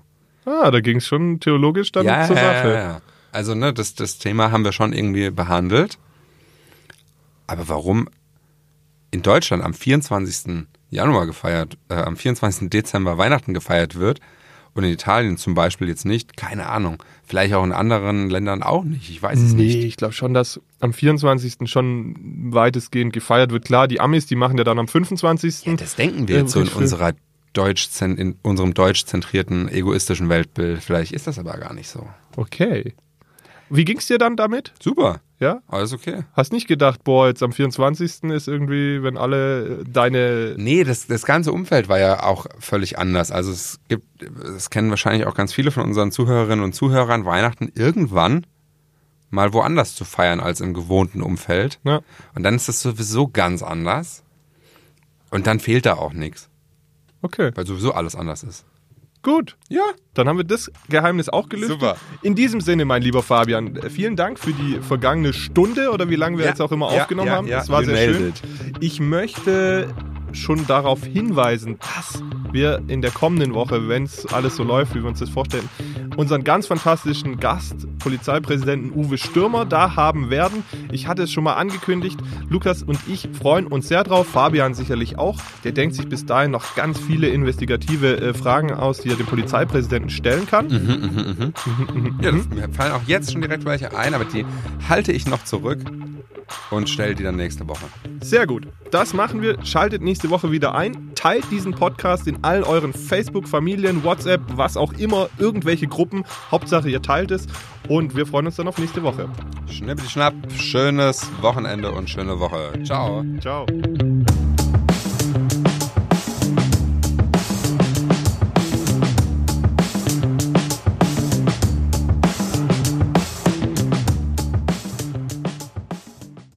Speaker 1: Ah, da ging es schon theologisch dann
Speaker 2: ja,
Speaker 1: zur
Speaker 2: ja,
Speaker 1: Sache.
Speaker 2: Ja, ja. Also, ne, das, das Thema haben wir schon irgendwie behandelt. Aber warum in Deutschland am 24. Januar gefeiert, äh, am 24. Dezember Weihnachten gefeiert wird und in Italien zum Beispiel jetzt nicht, keine Ahnung. Vielleicht auch in anderen Ländern auch nicht, ich weiß es
Speaker 1: Nee,
Speaker 2: nicht.
Speaker 1: ich glaube schon, dass am 24. schon weitestgehend gefeiert wird. Klar, die Amis, die machen ja dann am 25.
Speaker 2: Ja, das denken wir
Speaker 1: Äh,
Speaker 2: jetzt so in
Speaker 1: richtig.
Speaker 2: unserer deutsch in unserem deutsch-zentrierten, egoistischen Weltbild. Vielleicht ist das aber gar nicht so.
Speaker 1: Okay. Wie ging's dir dann damit?
Speaker 2: Super,
Speaker 1: Ja?
Speaker 2: alles okay.
Speaker 1: Hast nicht gedacht, boah, jetzt am 24. ist irgendwie, wenn alle äh, deine.
Speaker 2: Nee, das, das ganze Umfeld war ja auch völlig anders. Also es gibt, das kennen wahrscheinlich auch ganz viele von unseren Zuhörerinnen und Zuhörern, Weihnachten irgendwann mal woanders zu feiern als im gewohnten Umfeld.
Speaker 1: Ja.
Speaker 2: Und dann ist das sowieso ganz anders. Und dann fehlt da auch nichts,
Speaker 1: Okay,
Speaker 2: weil sowieso alles anders ist.
Speaker 1: Gut.
Speaker 2: Ja,
Speaker 1: Dann haben wir das Geheimnis auch gelüftet.
Speaker 2: Super.
Speaker 1: In diesem Sinne, mein lieber Fabian, äh, vielen Dank für die vergangene Stunde oder wie lange wir
Speaker 2: Ja,
Speaker 1: jetzt auch immer
Speaker 2: ja,
Speaker 1: aufgenommen
Speaker 2: ja,
Speaker 1: haben.
Speaker 2: ja,
Speaker 1: das war sehr schön. Ich möchte schon darauf hinweisen, dass wir in der kommenden Woche, wenn es alles so läuft, wie wir uns das vorstellen, unseren ganz fantastischen Gast, Polizeipräsidenten Uwe Stürmer, da haben werden. Ich hatte es schon mal angekündigt. Lukas und ich freuen uns sehr drauf. Fabian sicherlich auch. Der denkt sich bis dahin noch ganz viele investigative äh, Fragen aus, die er dem Polizeipräsidenten stellen kann.
Speaker 2: Ja, das, mir fallen auch jetzt schon direkt welche ein, aber die halte ich noch zurück und stelle die dann nächste Woche.
Speaker 1: Sehr gut. Das machen wir. Schaltet nächste Woche wieder ein. Teilt diesen Podcast in all euren Facebook, Familien, WhatsApp, was auch immer, irgendwelche Gruppen. Hauptsache ihr teilt es. Und wir freuen uns dann auf nächste Woche.
Speaker 2: Schnippel schnapp, schönes Wochenende und schöne Woche. Ciao.
Speaker 1: Ciao.